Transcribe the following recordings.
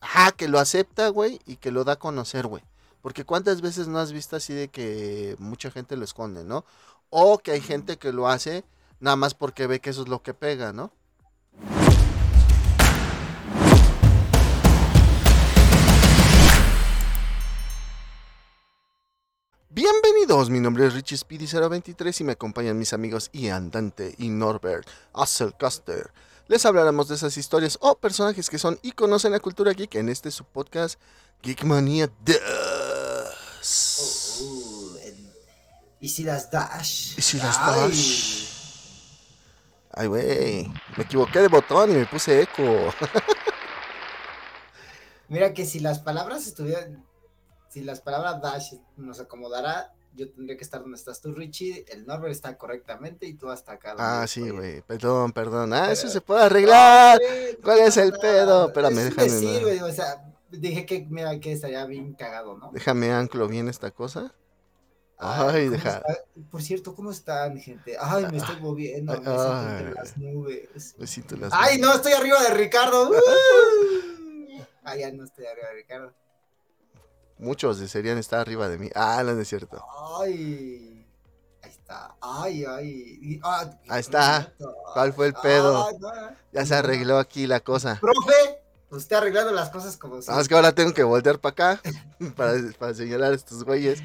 Ajá, que lo acepta, güey, y que lo da a conocer, güey. Porque cuántas veces no has visto así de que mucha gente lo esconde, ¿no? O que hay gente que lo hace nada más porque ve que eso es lo que pega, ¿no? Bienvenidos, mi nombre es Richie Speedy023 y me acompañan mis amigos Ian Dante y Norbert Asselcaster. Les hablaremos de esas historias o personajes que son y conocen la cultura geek en este su podcast Geekmania Oh, oh, ¿Y si las dash? ¿Y si las dash? Ay, güey, me equivoqué de botón y me puse eco. Mira que si las palabras estuvieran, si las palabras dash nos acomodara, yo tendría que estar donde estás tú, Richie. El Norbert está correctamente y tú hasta acá. Ah, sí, güey. Perdón, perdón. Ah, eso se puede arreglar. ¿Cuál es el pedo? Espérame, déjame. Sí, güey, o sea, dije que, mira, que estaría bien cagado, ¿no? Déjame anclo bien esta cosa. Ay, deja. Por cierto, ¿cómo están, gente? Ay, me estoy moviendo. me siento entre las nubes. Me siento las Ay, no, estoy arriba de Ricardo. Ay, ya no estoy arriba de Ricardo. Muchos desearían estar arriba de mí. Ah, no, es cierto. Ay. Ahí está. Ay, ay. Ah, Ahí está. ¿Cuál fue el pedo? Ya se arregló aquí la cosa. Profe, usted arreglando las cosas como si. Ah, es que ahora tengo que voltear para acá para, para señalar a estos güeyes.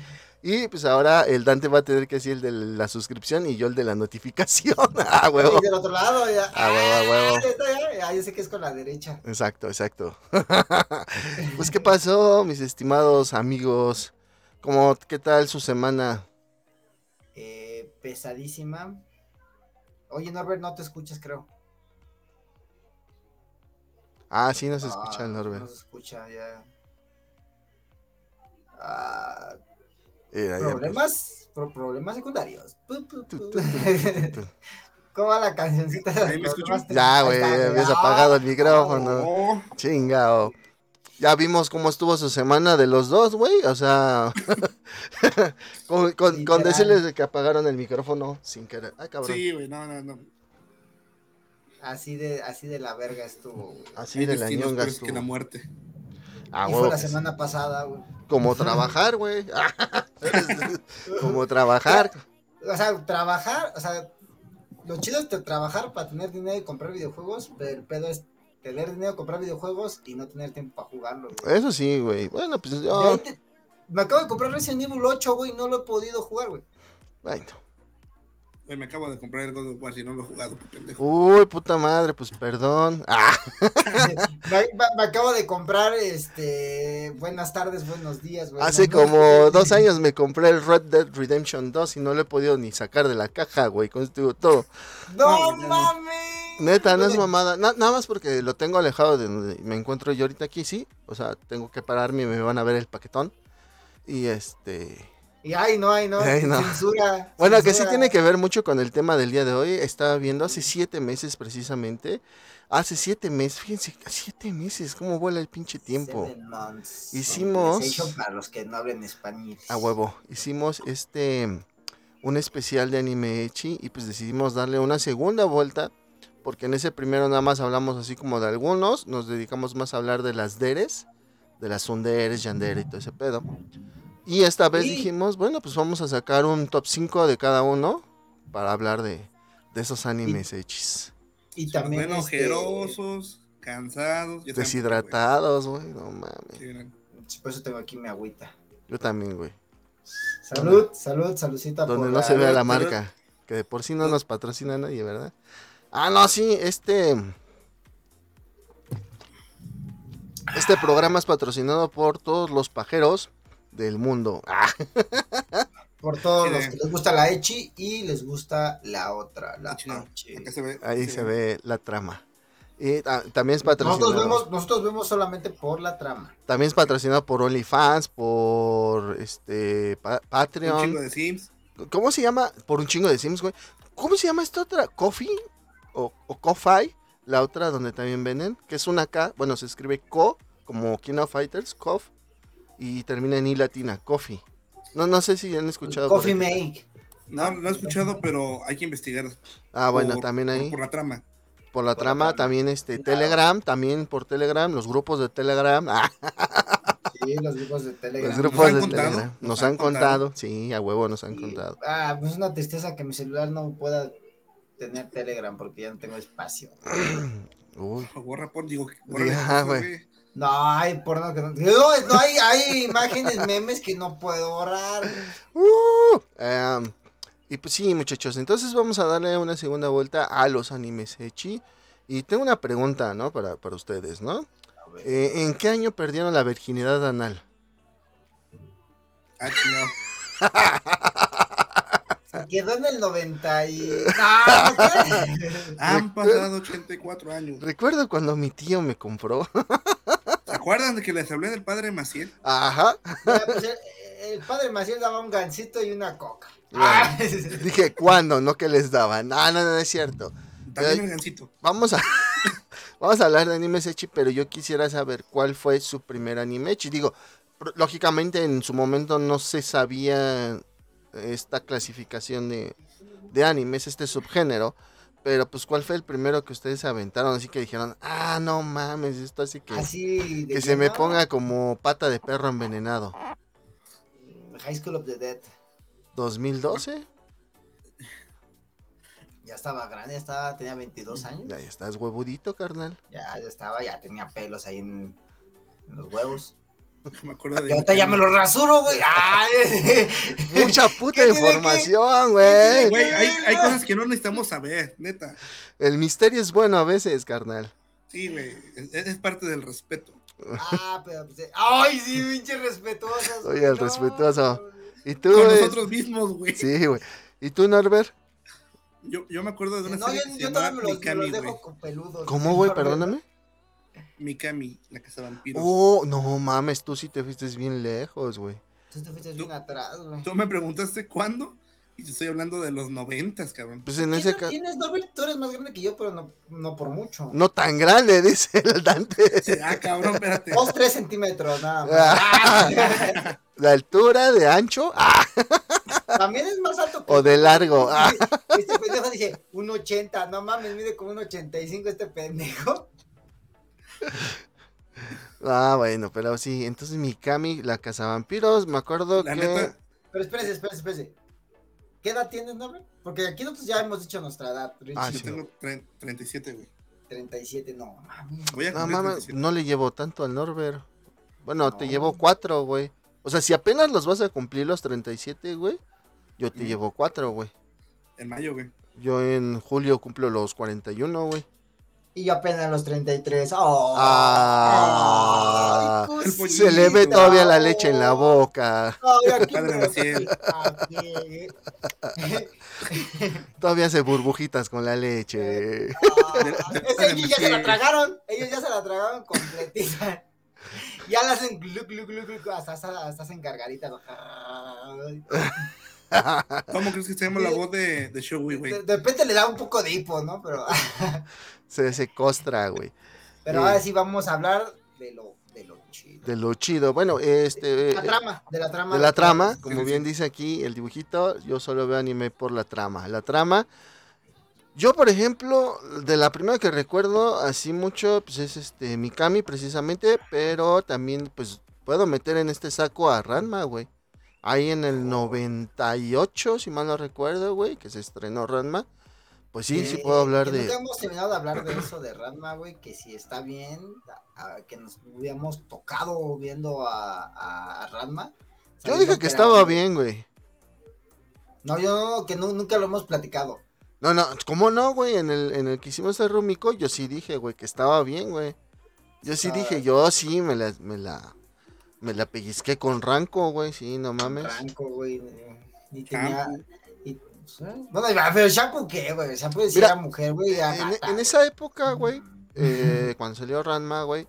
Y pues ahora el Dante va a tener que decir el de la suscripción y yo el de la notificación. ah, huevo. Y del otro lado, ya. Ah, huevo, ah, huevo. Ah, yo sé que es con la derecha. Exacto, exacto. pues, ¿qué pasó, mis estimados amigos? ¿Cómo, ¿Qué tal su semana? Eh, pesadísima. Oye, Norbert, no te escuchas, creo. Ah, sí, no se escucha, ah, Norbert. No se escucha, ya. Ah, problemas, problemas secundarios. ¿Cómo va la cancioncita? Ya, güey, habías apagado el micrófono. Chingao. Ya vimos cómo estuvo su semana de los dos, güey. O sea, con, con, decirles que apagaron el micrófono sin querer. Ay, cabrón. Sí, güey, no, no, no. Así de, así de la verga estuvo. Así de la ñonga estuvo. que la muerte. Ah, y fue la semana pasada, güey. Como trabajar, güey. Como trabajar. O sea, trabajar, o sea, lo chido es trabajar para tener dinero y comprar videojuegos, pero el pedo es tener dinero, comprar videojuegos y no tener tiempo para jugarlo. Eso sí, güey. Bueno, pues yo... Me acabo de comprar Resident Evil 8, güey, no lo he podido jugar, güey. Bueno me acabo de comprar el God of War y no lo he jugado, pendejo. Uy, puta madre, pues perdón. Ah. me, acabo de comprar, este, buenas tardes, buenos días. Hace como dos años me compré el Red Dead Redemption 2 y no lo he podido ni sacar de la caja, güey, con esto todo. ¡No, mames! Neta, no es mamada. nada más porque lo tengo alejado de donde me encuentro yo ahorita aquí, sí. O sea, tengo que pararme y me van a ver el paquetón. Y este y ay, no, ay, no, censura. Bueno, que sí tiene que ver mucho con el tema del día de hoy. Estaba viendo hace siete meses precisamente. Hace siete meses, fíjense, siete meses, cómo vuela el pinche tiempo. Hicimos. Para los que no hablen español. A huevo. Hicimos este. Un especial de anime Echi y pues decidimos darle una segunda vuelta. Porque en ese primero nada más hablamos así como de algunos. Nos dedicamos más a hablar de las deres. De las sunderes, yandere y todo ese pedo. Y esta vez dijimos, bueno, pues vamos a sacar un top 5 de cada uno para hablar de, esos animes hechis. Y también. Bueno, este, ojerosos, cansados. Deshidratados, güey, no mames. por eso tengo aquí mi agüita. Yo también, güey. Salud, salud, saludcita. Donde no se vea la marca, que de por sí no nos patrocina nadie, ¿verdad? Ah, no, sí, este. Este programa es patrocinado por todos los pajeros del mundo. Por todos los que les gusta la Echi y les gusta la otra, la Ahí se ve la trama. Y también es patrocinado. Nosotros vemos, nosotros vemos solamente por la trama. También es patrocinado por OnlyFans, por este Patreon. Un chingo de Sims. ¿Cómo se llama? Por un chingo de Sims, güey. ¿Cómo se llama esta otra? ¿Coffee? ¿O, o La otra donde también venden, que es una K, bueno, se escribe Co, como King of Fighters, Cof y termina en I latina, Coffee. No, no sé si han escuchado. Coffee Make. No, no he escuchado, pero hay que investigar. Ah, bueno, también ahí. Por, la trama. por la trama, también este Telegram, también por Telegram, los grupos de Telegram. Sí, los grupos de Telegram. Los grupos de Telegram. Nos, han, contado? sí, a huevo nos han contado. Ah, pues es una tristeza que mi celular no pueda tener Telegram porque ya no tengo espacio. Uy. Borra por, digo, No, hay porno que no. No, hay, hay imágenes, memes que no puedo borrar. Uh, em, y pues sí, muchachos, entonces vamos a darle una segunda vuelta a los animes Echi. Y tengo una pregunta, ¿no? Para, para ustedes, ¿no? Eh, ¿En qué año perdieron la virginidad anal? Ah, no. Quedó en el 90 y... Han pasado 84 años. Recuerdo cuando mi tío me compró. ¿Se acuerdan de que les hablé del padre Maciel? Ajá. Pues, el, padre Maciel daba un gancito y una coca. Ah. Dije, ¿cuándo? No que les daban. No, no, no es cierto. También el gancito. Vamos a... Vamos a hablar de anime Sechi, pero yo quisiera saber cuál fue su primer anime Echi. Digo, lógicamente en su momento no se sabía esta clasificación de, de animes, este subgénero. Pero pues, ¿cuál fue el primero que ustedes aventaron? Así que dijeron, ah, no mames, esto así que, que se me ponga como pata de perro envenenado. High School of the Dead. ¿2012? Ya estaba grande, ya estaba, tenía 22 años. Ya, estás huevudito, carnal. Ya, ya estaba, ya tenía pelos ahí en, los huevos. Me acuerdo de. Ahorita ya me lo rasuro, güey. Mucha puta información, güey. Güey, hay, hay, cosas que no necesitamos saber, neta. El misterio es bueno a veces, carnal. Sí, güey. Es, parte del respeto. Ah, pero. Pues, ay, sí, pinche respetuoso. Oye, el respetuoso. ¿Y tú, Con nosotros mismos, güey. Sí, güey. ¿Y tú, Norbert? Yo, yo me acuerdo de una no, serie yo, que yo se me los, Mikami, dejo con peludos. ¿Cómo, güey? Perdóname. Mikami, la casa vampiros. Oh, no mames, tú sí te fuiste bien lejos, güey. Tú te fuiste bien atrás, güey. Tú me preguntaste cuándo y te estoy hablando de los noventas, cabrón. Pues en ese caso. Tienes Norbert, tú eres más grande que yo, pero no, no por mucho. No tan grande, dice el Dante. ah, cabrón, espérate. Dos, tres centímetros, nada más. La altura de ancho. Ah. También es más alto que. O de largo. Este pendejo dice, un 80. No mames, mide como un 85 este pendejo. Ah, bueno, pero sí. Entonces Mikami, la casa vampiros, me acuerdo que. Pero espérese, espérese, espérese. ¿Qué edad tienes, no? Porque aquí nosotros ya hemos dicho nuestra edad. Ah, sí. Yo tengo 37, güey. 37, no mames. no mames, no le llevo tanto al Norbert. Bueno, te llevo cuatro, güey. O sea, si apenas los vas a cumplir los 37, güey, yo te llevo cuatro, güey. En mayo, güey. Yo en julio cumplo los 41, güey. Y yo apenas los 33. ¡Oh! Ah, se le ve todavía la leche en la boca. todavía hace burbujitas con la leche. ellos ya se la tragaron. Ellos ya se la tragaron completita. Ya la hacen glu, glu, glu, glu, hasta, hasta, hasta hacen gargarita. ¿Cómo crees que se llama la voz de, de Showy, güey? De, repente le da un poco de hipo, ¿no? Pero. Se, se costra, güey. Pero ahora sí vamos a hablar de lo, de lo chido. De lo chido. Bueno, este. La trama, de la trama. De la trama, como bien dice aquí el dibujito, yo solo veo anime por la trama. La trama. Yo, por ejemplo, de la primera que recuerdo así mucho, pues es este Mikami precisamente, pero también pues puedo meter en este saco a Ranma, güey. Ahí en el 98, si mal no recuerdo, güey, que se estrenó Ranma. Pues sí, sí puedo hablar de. No hemos terminado de hablar de eso de Ranma, güey, que si está bien, que nos hubiéramos tocado viendo a, a Ranma. Yo dije que, estaba bien, güey. No, yo que nunca lo hemos platicado. No, no, ¿cómo no, güey? En el, en el que hicimos el Rumico, yo sí dije, güey, que estaba bien, güey. Yo sí dije, yo sí me la, me la, me la pellizqué con Ranco, güey, sí, no mames. Ranco, güey. Ni tenía. Y, bueno, pero Shampoo, ¿qué, güey? Shampoo decía mujer, güey. En, esa época, güey, eh, cuando salió Ranma, güey,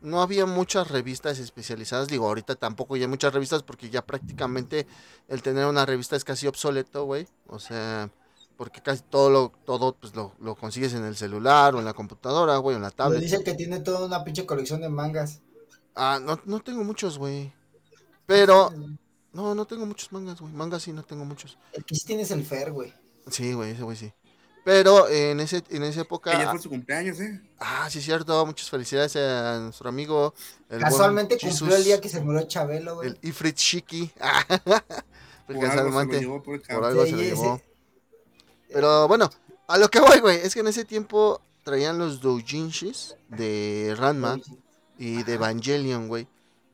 no había muchas revistas especializadas. Digo, ahorita tampoco hay muchas revistas porque ya prácticamente el tener una revista es casi obsoleto, güey. O sea, porque casi todo lo, todo, pues, lo, lo consigues en el celular o en la computadora, güey, o en la tablet. Me dice que tiene toda una pinche colección de mangas. Ah, no, no tengo muchos, güey. Pero. No, no tengo muchos mangas, güey. Mangas sí no tengo muchos. El que sí tienes el Fer, güey. Sí, güey, ese güey sí. Pero en, ese, en esa época. Ella fue su cumpleaños, ¿eh? Ah, sí, cierto. Muchas felicidades a nuestro amigo. Casualmente cumplió el día que se murió Chabelo, güey. El Ifrit Shiki. por, algo por algo se lo llevó. Pero bueno, a lo que voy, güey, es que en ese tiempo traían los doujinshis de Ranma y de Evangelion, güey.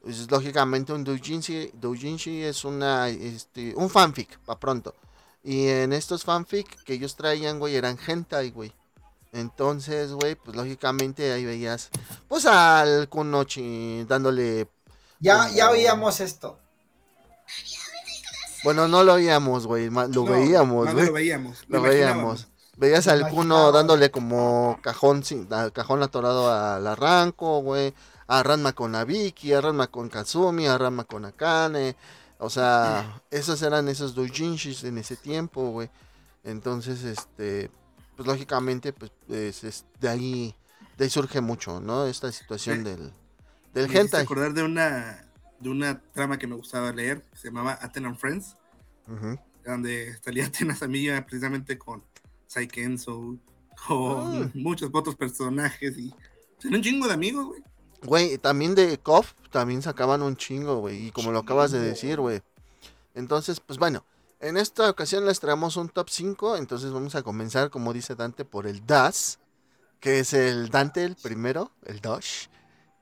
Pues, lógicamente un doujinshi, doujinshi es una, este, un fanfic, pa' pronto. Y en estos fanfic que ellos traían, güey, eran hentai, güey. Entonces, güey, pues lógicamente ahí veías, pues al Kunochi dándole... Ya, ya veíamos esto. Bueno, no lo oíamos, güey, lo veíamos, güey. lo veíamos. Lo, veíamos. Veías al Kuno dándole como cajón, cajón atorado al arranco, güey. A Ranma con Abiki, a Ranma con Kazumi, a Ranma con Akane. O sea, esos eran esos doujinshis en ese tiempo, güey. Entonces, este, pues lógicamente, pues, de ahí, de ahí surge mucho, ¿no? Esta situación del, del me hentai. acordar de una, de una trama que me gustaba leer, se llamaba Athena Friends, donde salía Atenas amiga precisamente con Saikenzo, con ah. muchos otros personajes y son un chingo de amigos, güey. Güey, también de KOF también sacaban un chingo, güey. Y como lo acabas de decir, güey. Entonces, pues bueno, en esta ocasión les traemos un top 5. Entonces vamos a comenzar, como dice Dante, por el DAS. Que es el Dante, el primero, el Dosh.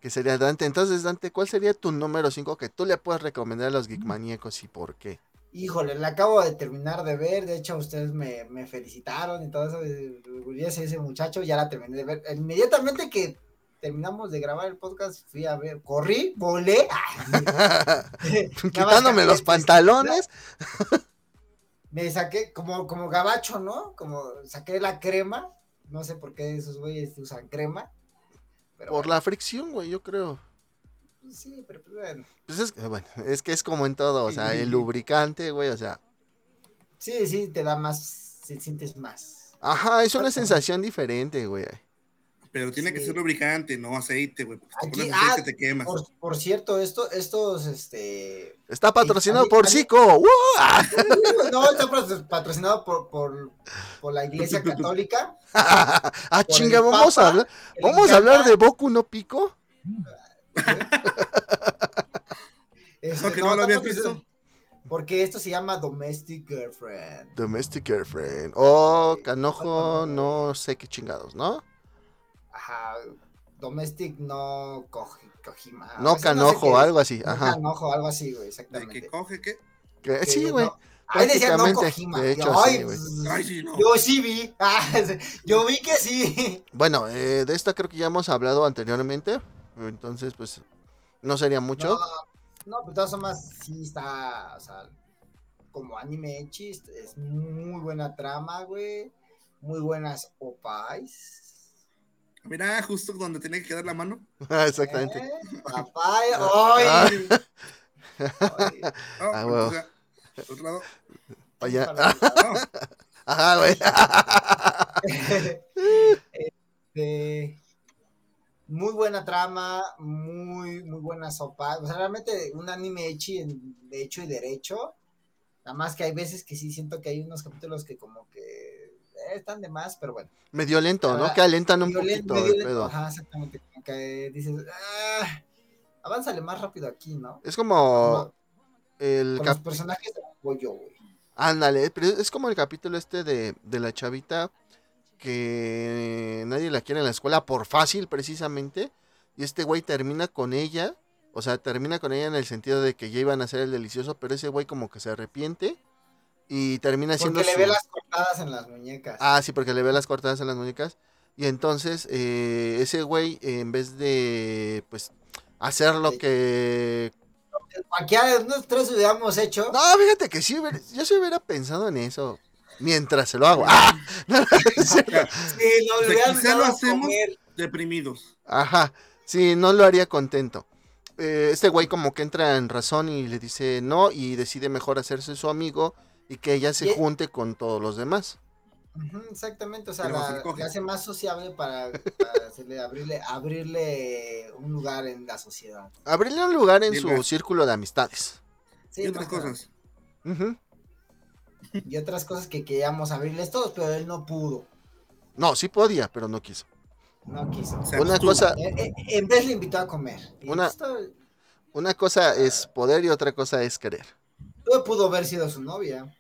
Que sería Dante. Entonces, Dante, ¿cuál sería tu número 5 que tú le puedes recomendar a los geekmaníacos y por qué? Híjole, la acabo de terminar de ver. De hecho, ustedes me, felicitaron y todo eso. Ese muchacho ya la terminé de ver. Inmediatamente que terminamos de grabar el podcast, fui a ver, corrí, volé. Quitándome los pantalones. Me saqué como, como gabacho, ¿no? Como saqué la crema. No sé por qué esos güeyes usan crema. por la fricción, güey, yo creo. Sí, pero pues bueno. Pues es, bueno, es que es como en todo, o sea, el lubricante, güey, o sea. Sí, sí, te da más, se sientes más. Ajá, es una sensación diferente, güey. Pero tiene que ser lubricante, no aceite, güey. Aquí, ah, te quemas. Por, cierto, esto, estos, este. Está patrocinado por Zico. no, está patrocinado por, por, por la Iglesia Católica. ah, chinga, vamos a hablar. Vamos a hablar de Boku no Pico. este, no, no, lo habías visto. Porque esto se llama Domestic Girlfriend. Domestic Girlfriend. Oh, canojo, no sé qué chingados, ¿no? Ajá, Domestic no coge. No canojo, algo así. Ajá. No canojo, algo así, güey, exactamente. ¿De qué coge qué? Que, sí, güey. Ahí decía no Kojima. De hecho, Ay, sí, no. Yo sí vi. Ah, yo vi que sí. Bueno, eh, de esta creo que ya hemos hablado anteriormente. Entonces, pues, no sería mucho. No, no pues todas más sí está, o sea, como anime chist, es muy buena trama, güey. Muy buenas opais Mira, justo donde tenía que quedar la mano. Ah, exactamente. ¿Eh? Papá, ¡ay! ah, bueno. otro lado. Allá. Ajá, güey. este, muy buena trama, muy, muy buena sopa. O sea, realmente un anime hecho, de hecho y derecho. Nada más que hay veces que sí siento que hay unos capítulos que como que están de más, pero bueno. Medio lento, ¿no? Que alentan un poquito el Ajá, exactamente. que dices, ah, avánzale más rápido aquí, ¿no? Es como, el los personajes de apoyo, güey. Ándale, pero es como el capítulo este de, de la chavita que nadie la quiere en la escuela por fácil, precisamente. Y este güey termina con ella. O sea, termina con ella en el sentido de que ya iban a hacer el delicioso, pero ese güey como que se arrepiente y termina siendo. Porque le ve las cortadas en las muñecas. Ah, sí, porque le ve las cortadas en las muñecas. Y entonces, eh, ese güey, en vez de, pues, hacer lo que. Cualquiera de nosotros hubiéramos hecho. No, fíjate que sí, yo sí hubiera pensado en eso. Mientras se lo hago. ¡Ah! sí, no, lo hacemos deprimidos. Ajá. Sí, no lo haría contento. Eh, este güey como que entra en razón y le dice no y decide mejor hacerse su amigo y que ella se junte con todos los demás. exactamente, o sea, la, hace más sociable para, abrirle, abrirle un lugar en la sociedad. Abrirle un lugar en su círculo de amistades. y otras cosas. Y otras cosas que queríamos abrirles todos, pero él no pudo. No, sí podía, pero no quiso. No quiso. una cosa. Eh, eh, en vez le invitó a comer. Una, una cosa es poder y otra cosa es querer. pudo haber sido su novia.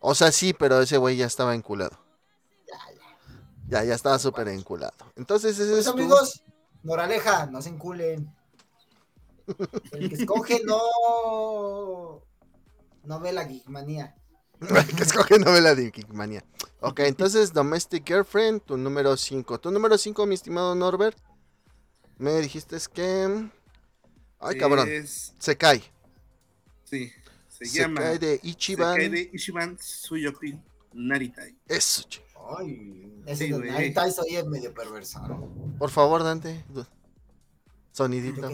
O sea, sí, pero ese güey ya estaba enculado. Ya, ya. Ya, ya estaba súper enculado. Entonces, ese pues, amigos, moraleja, no se enculen. El que escoge no. No ve la geekmanía. El que escoge no ve la geekmanía. Ok, entonces Domestic Girlfriend, tu número 5. Tu número 5, mi estimado Norbert. Me dijiste es que. Ay, cabrón. Se cae. Sí, se, se llama. Cae de Ichiban. Se cae de Ichiban Tsuyoki Naritai. Eso, Ay, ese sí, de Naritai soy el medio perverso. Por favor, Dante. Sonidito.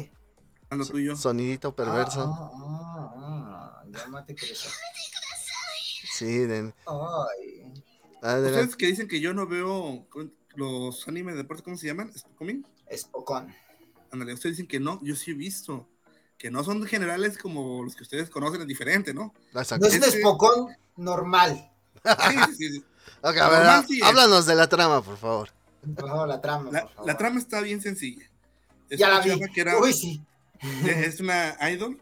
Ando tuyo. Sonidito perverso. Ah, ah, ah, llámate Crespo. Sí, den. Ay. Ustedes que dicen que yo no veo los animes de deporte, ¿cómo se llaman? ¿Spokon? Spokon. Ándale, ustedes dicen que no, yo sí he visto. Que no son generales como los que ustedes conocen, es diferente, ¿no? No es un este Spokon normal. Sí, sí, sí. ok, a ver, háblanos de la trama, por favor. Por favor, la trama. La, la trama está bien sencilla. Es ya la vi. Que era, Uy, sí. Es una idol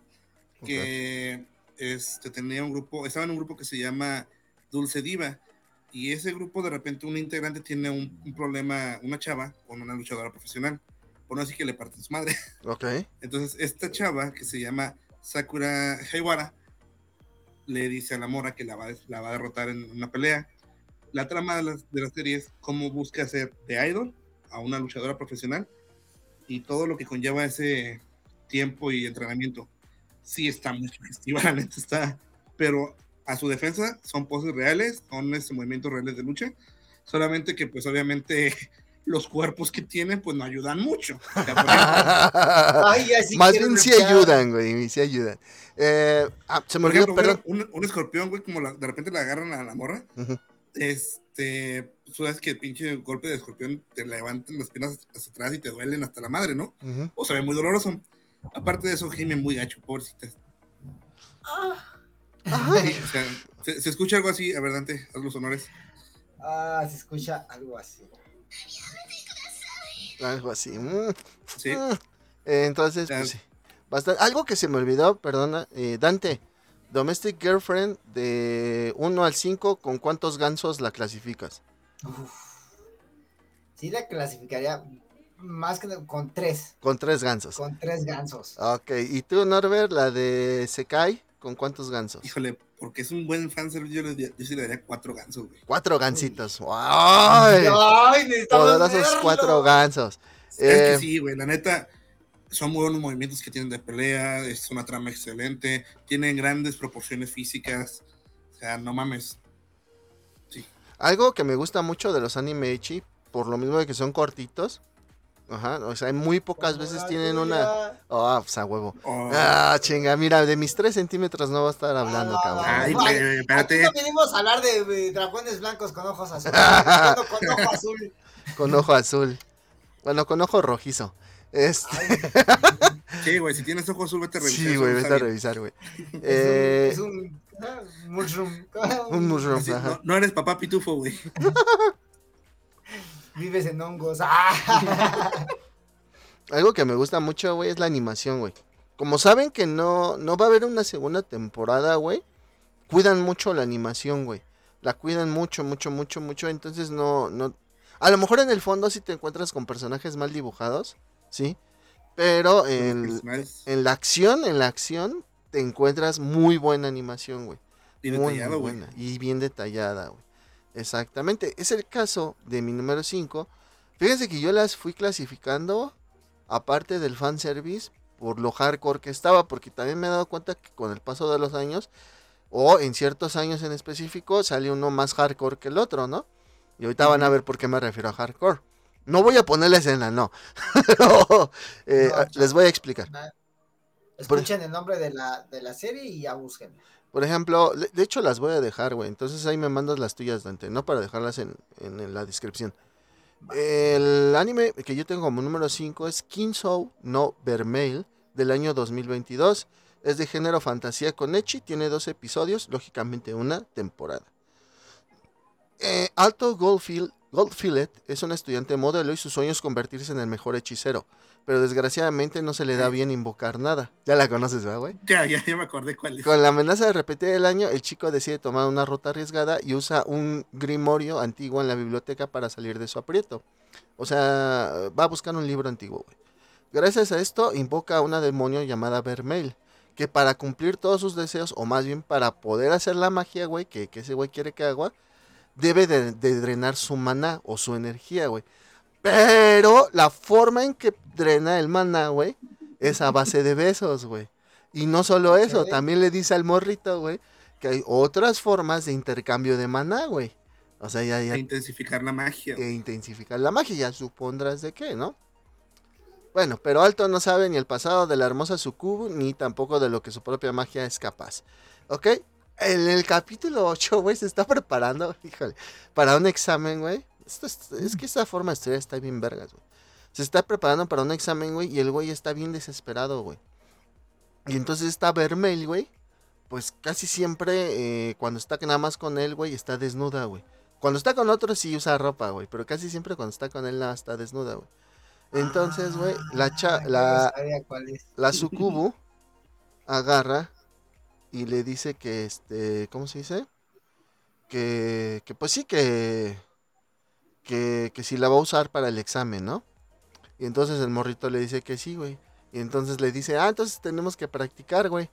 que este, tenía un grupo, estaba en un grupo que se llama Dulce Diva. Y ese grupo, de repente, un integrante tiene un, un problema, una chava, con una luchadora profesional por no decir que le parte su madre. Ok. Entonces, esta chava que se llama Sakura Heiwara le dice a la mora que la va, la va a derrotar en una pelea. La trama de la, de la serie es cómo busca hacer de idol a una luchadora profesional y todo lo que conlleva ese tiempo y entrenamiento. Sí está muy sugestiva, la neta está, pero a su defensa son poses reales, son este, movimientos reales de lucha, solamente que pues obviamente los cuerpos que tienen, pues no ayudan mucho. Más bien sí ayudan, güey, sí ayudan. Eh, ah, se me olvidó, perdón. Un, escorpión, güey, como de repente le agarran a la morra. Este, tú sabes que el pinche golpe de escorpión te levantan las piernas hacia atrás y te duelen hasta la madre, ¿no? O se ve muy doloroso. Aparte de eso, gime muy gacho, pobrecitas. Ah. o sea, ¿se, escucha algo así? A ver, Dante, haz los honores. Ah, se escucha algo así. Algo así. Mm. Sí. Mm. Eh, entonces, pues sí. Bastante. Algo que se me olvidó, perdona, eh, Dante. Domestic Girlfriend de 1 al 5, ¿con cuántos gansos la clasificas? Sí, la clasificaría más que con 3. Con 3 gansos. Con 3 gansos. Ok, ¿y tú, Norbert, la de Sekai, con cuántos gansos? Híjole, porque es un buen fanservice, yo, le, yo sí le daría cuatro gansos, güey. Cuatro gansitos. ¡Ay! ¡Ay! Poderosos cuatro gansos. Es que eh, sí, güey, la neta, son muy buenos movimientos que tienen de pelea, es una trama excelente, tienen grandes proporciones físicas, o sea, no mames. Sí. Algo que me gusta mucho de los anime Ichi, por lo mismo de que son cortitos, Ajá, o sea, muy pocas veces tienen una. Oh, pues a huevo. Oh. Ah, chinga, mira, de mis 3 centímetros no va a estar hablando, cabrón. Ay, espérate. no venimos a hablar de, dragones blancos con ojos azules. con ojo azul. Con ojo azul. Bueno, con ojo rojizo. Este... Sí, güey, si tienes ojo azul, vete a revisar. Sí, güey, vete a revisar, güey. Es, eh... es un, ah, mushroom. Un mushroom, no, no, eres papá pitufo, güey. Vives en hongos. ¡Ah! Algo que me gusta mucho, güey, es la animación, güey. Como saben que no, no va a haber una segunda temporada, güey, cuidan mucho la animación, güey. La cuidan mucho, mucho, mucho, mucho. Entonces no, no. A lo mejor en el fondo sí te encuentras con personajes mal dibujados, ¿sí? Pero en, en la acción, en la acción, te encuentras muy buena animación, güey. muy, muy buena. Y bien detallada, güey. Exactamente. Es el caso de mi número 5. Fíjense que yo las fui clasificando, aparte del fanservice, por lo hardcore que estaba, porque también me he dado cuenta que con el paso de los años, o en ciertos años en específico, sale uno más hardcore que el otro, ¿no? Y ahorita van a ver por qué me refiero a hardcore. No voy a poner la escena, no. Eh, les voy a explicar. Escuchen el nombre de la, de la serie y ya busquen. Por ejemplo, de hecho las voy a dejar, güey. Entonces ahí me mandas las tuyas, Dante, ¿no? Para dejarlas en, la descripción. El anime que yo tengo como número 5 es Kinsou no Vermeil del año 2022. Es de género fantasía con Echi, tiene dos episodios, lógicamente una temporada. Eh, Alto Goldfield Goldfilet es un estudiante modelo y su sueño es convertirse en el mejor hechicero, pero desgraciadamente no se le da bien invocar nada. Ya la conoces, ¿verdad, güey? Ya, ya, ya me acordé cuál es. Con la amenaza de repetir el año, el chico decide tomar una ruta arriesgada y usa un grimorio antiguo en la biblioteca para salir de su aprieto. O sea, va a buscar un libro antiguo, güey. Gracias a esto, invoca a una demonio llamada Vermeil, que para cumplir todos sus deseos, o más bien para poder hacer la magia, güey, que, que ese güey quiere que haga, debe de, drenar su maná o su energía, güey. Pero la forma en que drena el maná, güey, es a base de besos, güey. Y no solo eso, también le dice al morrito, güey, que hay otras formas de intercambio de maná, güey. O sea, ya, ya. E intensificar la magia. E intensificar la magia, ya supondrás de qué, ¿no? Bueno, pero Alto no sabe ni el pasado de la hermosa Sukubu, ni tampoco de lo que su propia magia es capaz. ¿Ok? En el capítulo 8, güey, se está preparando, híjole, para un examen, güey. es, que esta forma de estudiar está bien vergas, güey. Se está preparando para un examen, güey, y el güey está bien desesperado, güey. Y entonces está Vermel, güey. Pues casi siempre, eh, cuando está nada más con él, güey, está desnuda, güey. Cuando está con otros sí usa ropa, güey. Pero casi siempre cuando está con él nada está desnuda, güey. Entonces, güey, la cha, ah, la, la sucubu agarra y le dice que este, ¿cómo se dice? Que, que pues sí, que, que, que si la va a usar para el examen, ¿no? Y entonces el morrito le dice que sí, güey. Y entonces le dice, ah, entonces tenemos que practicar, güey.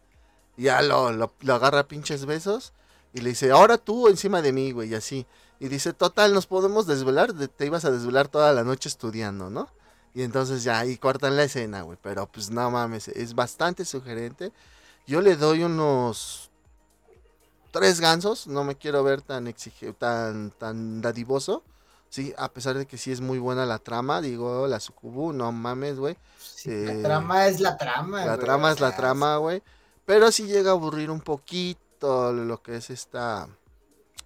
Y ya lo, lo, agarra pinches besos. Y le dice, ahora tú encima de mí, güey, y así. Y dice, total, nos podemos desvelar. Te ibas a desvelar toda la noche estudiando, ¿no? Y entonces ya ahí cortan la escena, güey. Pero pues no mames, es bastante sugerente. Yo le doy unos tres gansos. No me quiero ver tan exige, tan, tan dadivoso. Sí, a pesar de que sí es muy buena la trama, digo, la sucubu, no mames, güey. la eh, trama es la trama. La trama es la trama, güey. Pero sí llega a aburrir un poquito lo que es esta,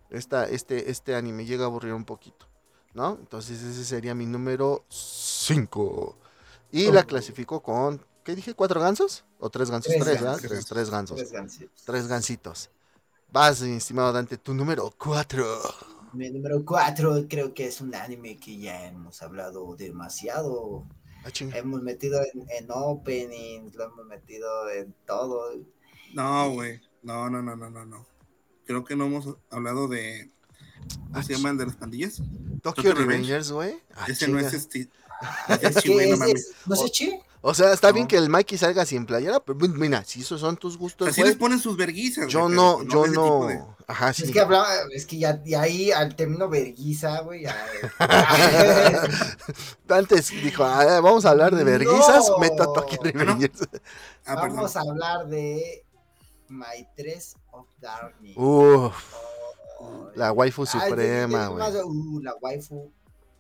esta, este, este anime, llega a aburrir un poquito, ¿no? Entonces ese sería mi número 5. Y la clasifico con ¿Qué dije? ¿Cuatro gansos? ¿O tres gansos? Tres, gansos. Tres, gansos. Tres gansitos. Vas, mi estimado Dante, tu número cuatro. Mi número cuatro creo que es un anime que ya hemos hablado demasiado. Ah, hemos metido en, openings, lo hemos metido en todo. No, güey. No, no, no, no, no, no. Creo que no hemos hablado de. ¿Cómo ah, se llaman de las pandillas? Tokyo, Revengers, güey. Ah, ese no es este. Es, que es, ¿No sé, chi? O sea, está bien que el Mikey salga sin playera, pero pues, mira, si esos son tus gustos. Así les ponen sus verguizas. Yo no, yo no. Ajá, sí. Es que hablaba, es que ya de ahí al término verguiza, güey. Antes dijo, vamos a hablar de verguizas, no. meta toque ah, Vamos a hablar de My 3 of Darkness. Uf. la waifu suprema, güey. Uh, la waifu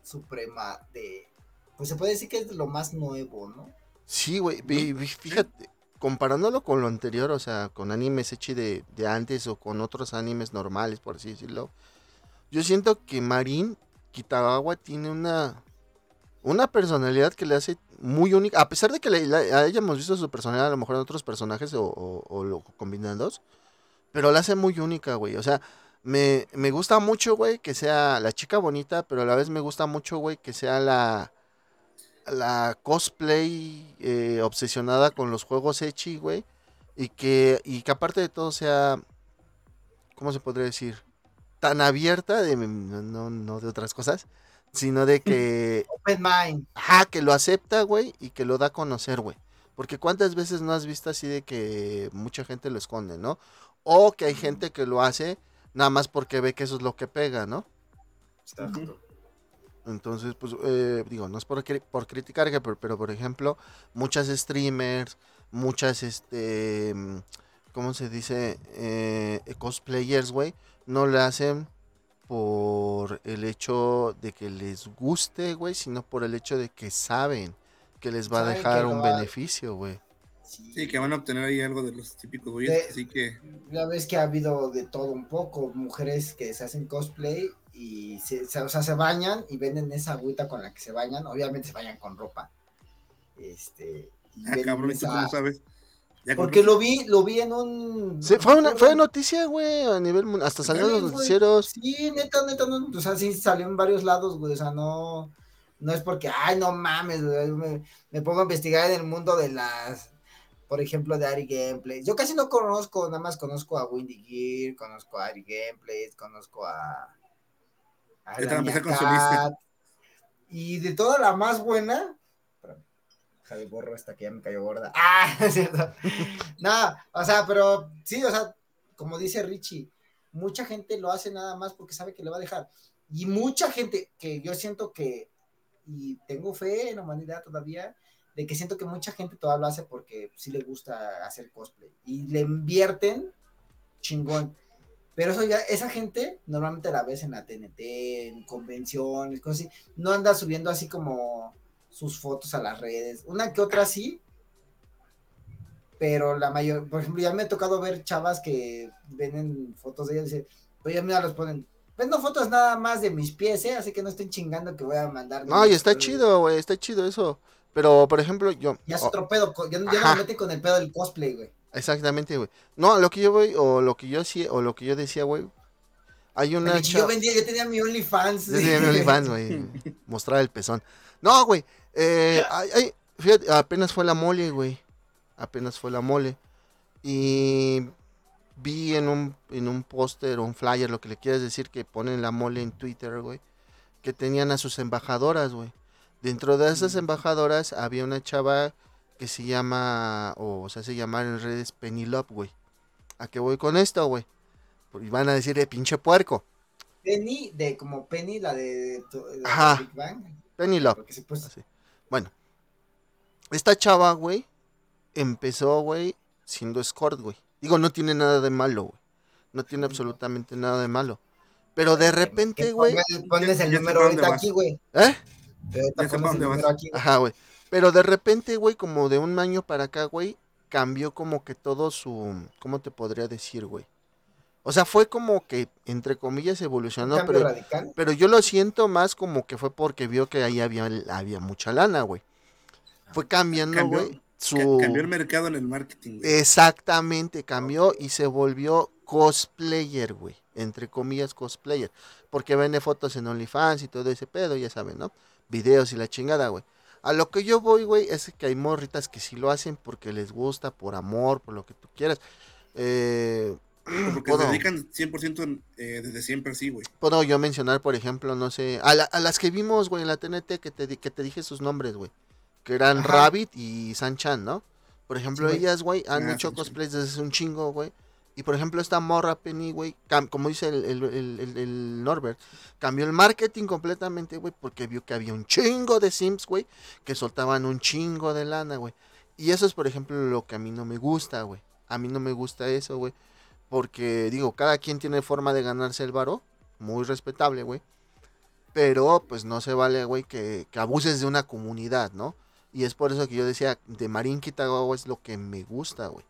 suprema de. Pues se puede decir que es lo más nuevo, ¿no? Sí, güey, fíjate, comparándolo con lo anterior, o sea, con animes hechos de, de, antes o con otros animes normales, por así decirlo, yo siento que Marin Kitagawa tiene una, una personalidad que le hace muy única, a pesar de que le, hayamos visto su personalidad a lo mejor en otros personajes o, o, lo combinados, pero la hace muy única, güey, o sea, me, me gusta mucho, güey, que sea la chica bonita, pero a la vez me gusta mucho, güey, que sea la la cosplay eh, obsesionada con los juegos Echi, güey. Y que, y que aparte de todo sea, ¿cómo se podría decir? Tan abierta, de, no, no de otras cosas, sino de que... Open mind. Ajá, que lo acepta, güey, y que lo da a conocer, güey. Porque cuántas veces no has visto así de que mucha gente lo esconde, ¿no? O que hay gente que lo hace nada más porque ve que eso es lo que pega, ¿no? Entonces, pues, eh, digo, no es por, por criticar, pero, por ejemplo, muchas streamers, muchas, este, mm, ¿cómo se dice? Eh, cosplayers, güey, no le hacen por el hecho de que les guste, güey, sino por el hecho de que saben que les va a dejar un beneficio, güey. Sí. que van a obtener ahí algo de los típicos güey, así que... Ya ves que ha habido de todo un poco, mujeres que se hacen cosplay y se, o sea, se bañan y venden esa agüita con la que se bañan, obviamente se bañan con ropa. Este, ah, cabrón, ¿y tú cómo sabes? Porque lo vi, lo vi en un. Sí, fue, una, fue noticia, güey, a nivel. Hasta salieron los noticieros. Sí, neta, neta, no, o sea, sí salió en varios lados, güey, o sea, no. No es porque, ay, no mames, güey, me, me pongo a investigar en el mundo de las por ejemplo, de Ari Gameplays. Yo casi no conozco, nada más conozco a Windy Gear, conozco a Ari Gameplays, conozco a. y de toda la más buena. Javi borro esta que ya me cayó gorda. Ah, es cierto. no, o sea, pero sí, o sea, como dice Richie, mucha gente lo hace nada más porque sabe que le va a dejar. Y mucha gente que yo siento que, y tengo fe en la humanidad todavía, de que siento que mucha gente todavía lo hace porque sí le gusta hacer cosplay y le invierten chingón. Pero eso ya, esa gente normalmente la ves en la TNT, en convenciones, cosas así. No anda subiendo así como sus fotos a las redes. Una que otra sí. Pero la mayor, por ejemplo, ya me ha tocado ver chavas que ven fotos de ellas y dicen, pues ya mira, los ponen. Vendo fotos nada más de mis pies, ¿eh? Así que no estén chingando que voy a mandar. No, y está chido, güey, está chido eso. Pero, por ejemplo, yo. Ya es otro pedo, ya, no me mete con el pedo del cosplay, güey. Exactamente, güey. No, lo que yo voy, o lo que yo sí, o lo que yo decía, güey. Hay una. Yo vendía, yo tenía mi OnlyFans. Yo tenía mi OnlyFans, güey. mostrar el pezón. No, güey. Eh, fíjate, apenas fue la mole, güey. Apenas fue la mole. Y vi en un, en un póster o un flyer, lo que le quieras decir, que ponen la mole en Twitter, güey. Que tenían a sus embajadoras, güey. Dentro de esas embajadoras había una chava que se llama, o se hace llamar en redes Penny güey. ¿A qué voy con esto, güey? Y van a decir de pinche puerco. Penny, de como Penny, la de, Ajá. Big Bang. Penny Love. Bueno, esta chava, güey, empezó, güey, siendo escort, güey. Digo, no tiene nada de malo, güey. No tiene absolutamente nada de malo. Pero de repente, güey. Pones el número ahorita aquí, güey. ¿Eh? Ajá, güey. Pero de repente, güey, como de un año para acá, güey, cambió como que todo su. ¿Cómo te podría decir, güey? O sea, fue como que, entre comillas, evolucionó. Pero, pero yo lo siento más como que fue porque vio que ahí había, había mucha lana, güey. Fue cambiando, güey. Su... Cambió el mercado en el marketing. Güey. Exactamente, cambió y se volvió cosplayer, güey. Entre comillas, cosplayer. Porque vende fotos en OnlyFans y todo ese pedo, ya saben, ¿no? videos y la chingada, güey. A lo que yo voy, güey, es que hay morritas que sí lo hacen porque les gusta, por amor, por lo que tú quieras. Eh, porque se dedican 100% eh, desde siempre así, güey. Puedo yo mencionar, por ejemplo, no sé, a, las que vimos, güey, en la TNT, que te, que te dije sus nombres, güey. Que eran Rabbit y Sanchan, ¿no? Por ejemplo, ellas, güey, han ah, hecho cosplays desde un chingo, güey. Y por ejemplo, esta morra Penny, güey, como dice el, Norbert, cambió el marketing completamente, güey, porque vio que había un chingo de Sims, güey, que soltaban un chingo de lana, güey. Y eso es, por ejemplo, lo que a mí no me gusta, güey. A mí no me gusta eso, güey. Porque, digo, cada quien tiene forma de ganarse el varo, muy respetable, güey. Pero, pues no se vale, güey, que, que abuses de una comunidad, ¿no? Y es por eso que yo decía, de Marín Kitagawa es lo que me gusta, güey.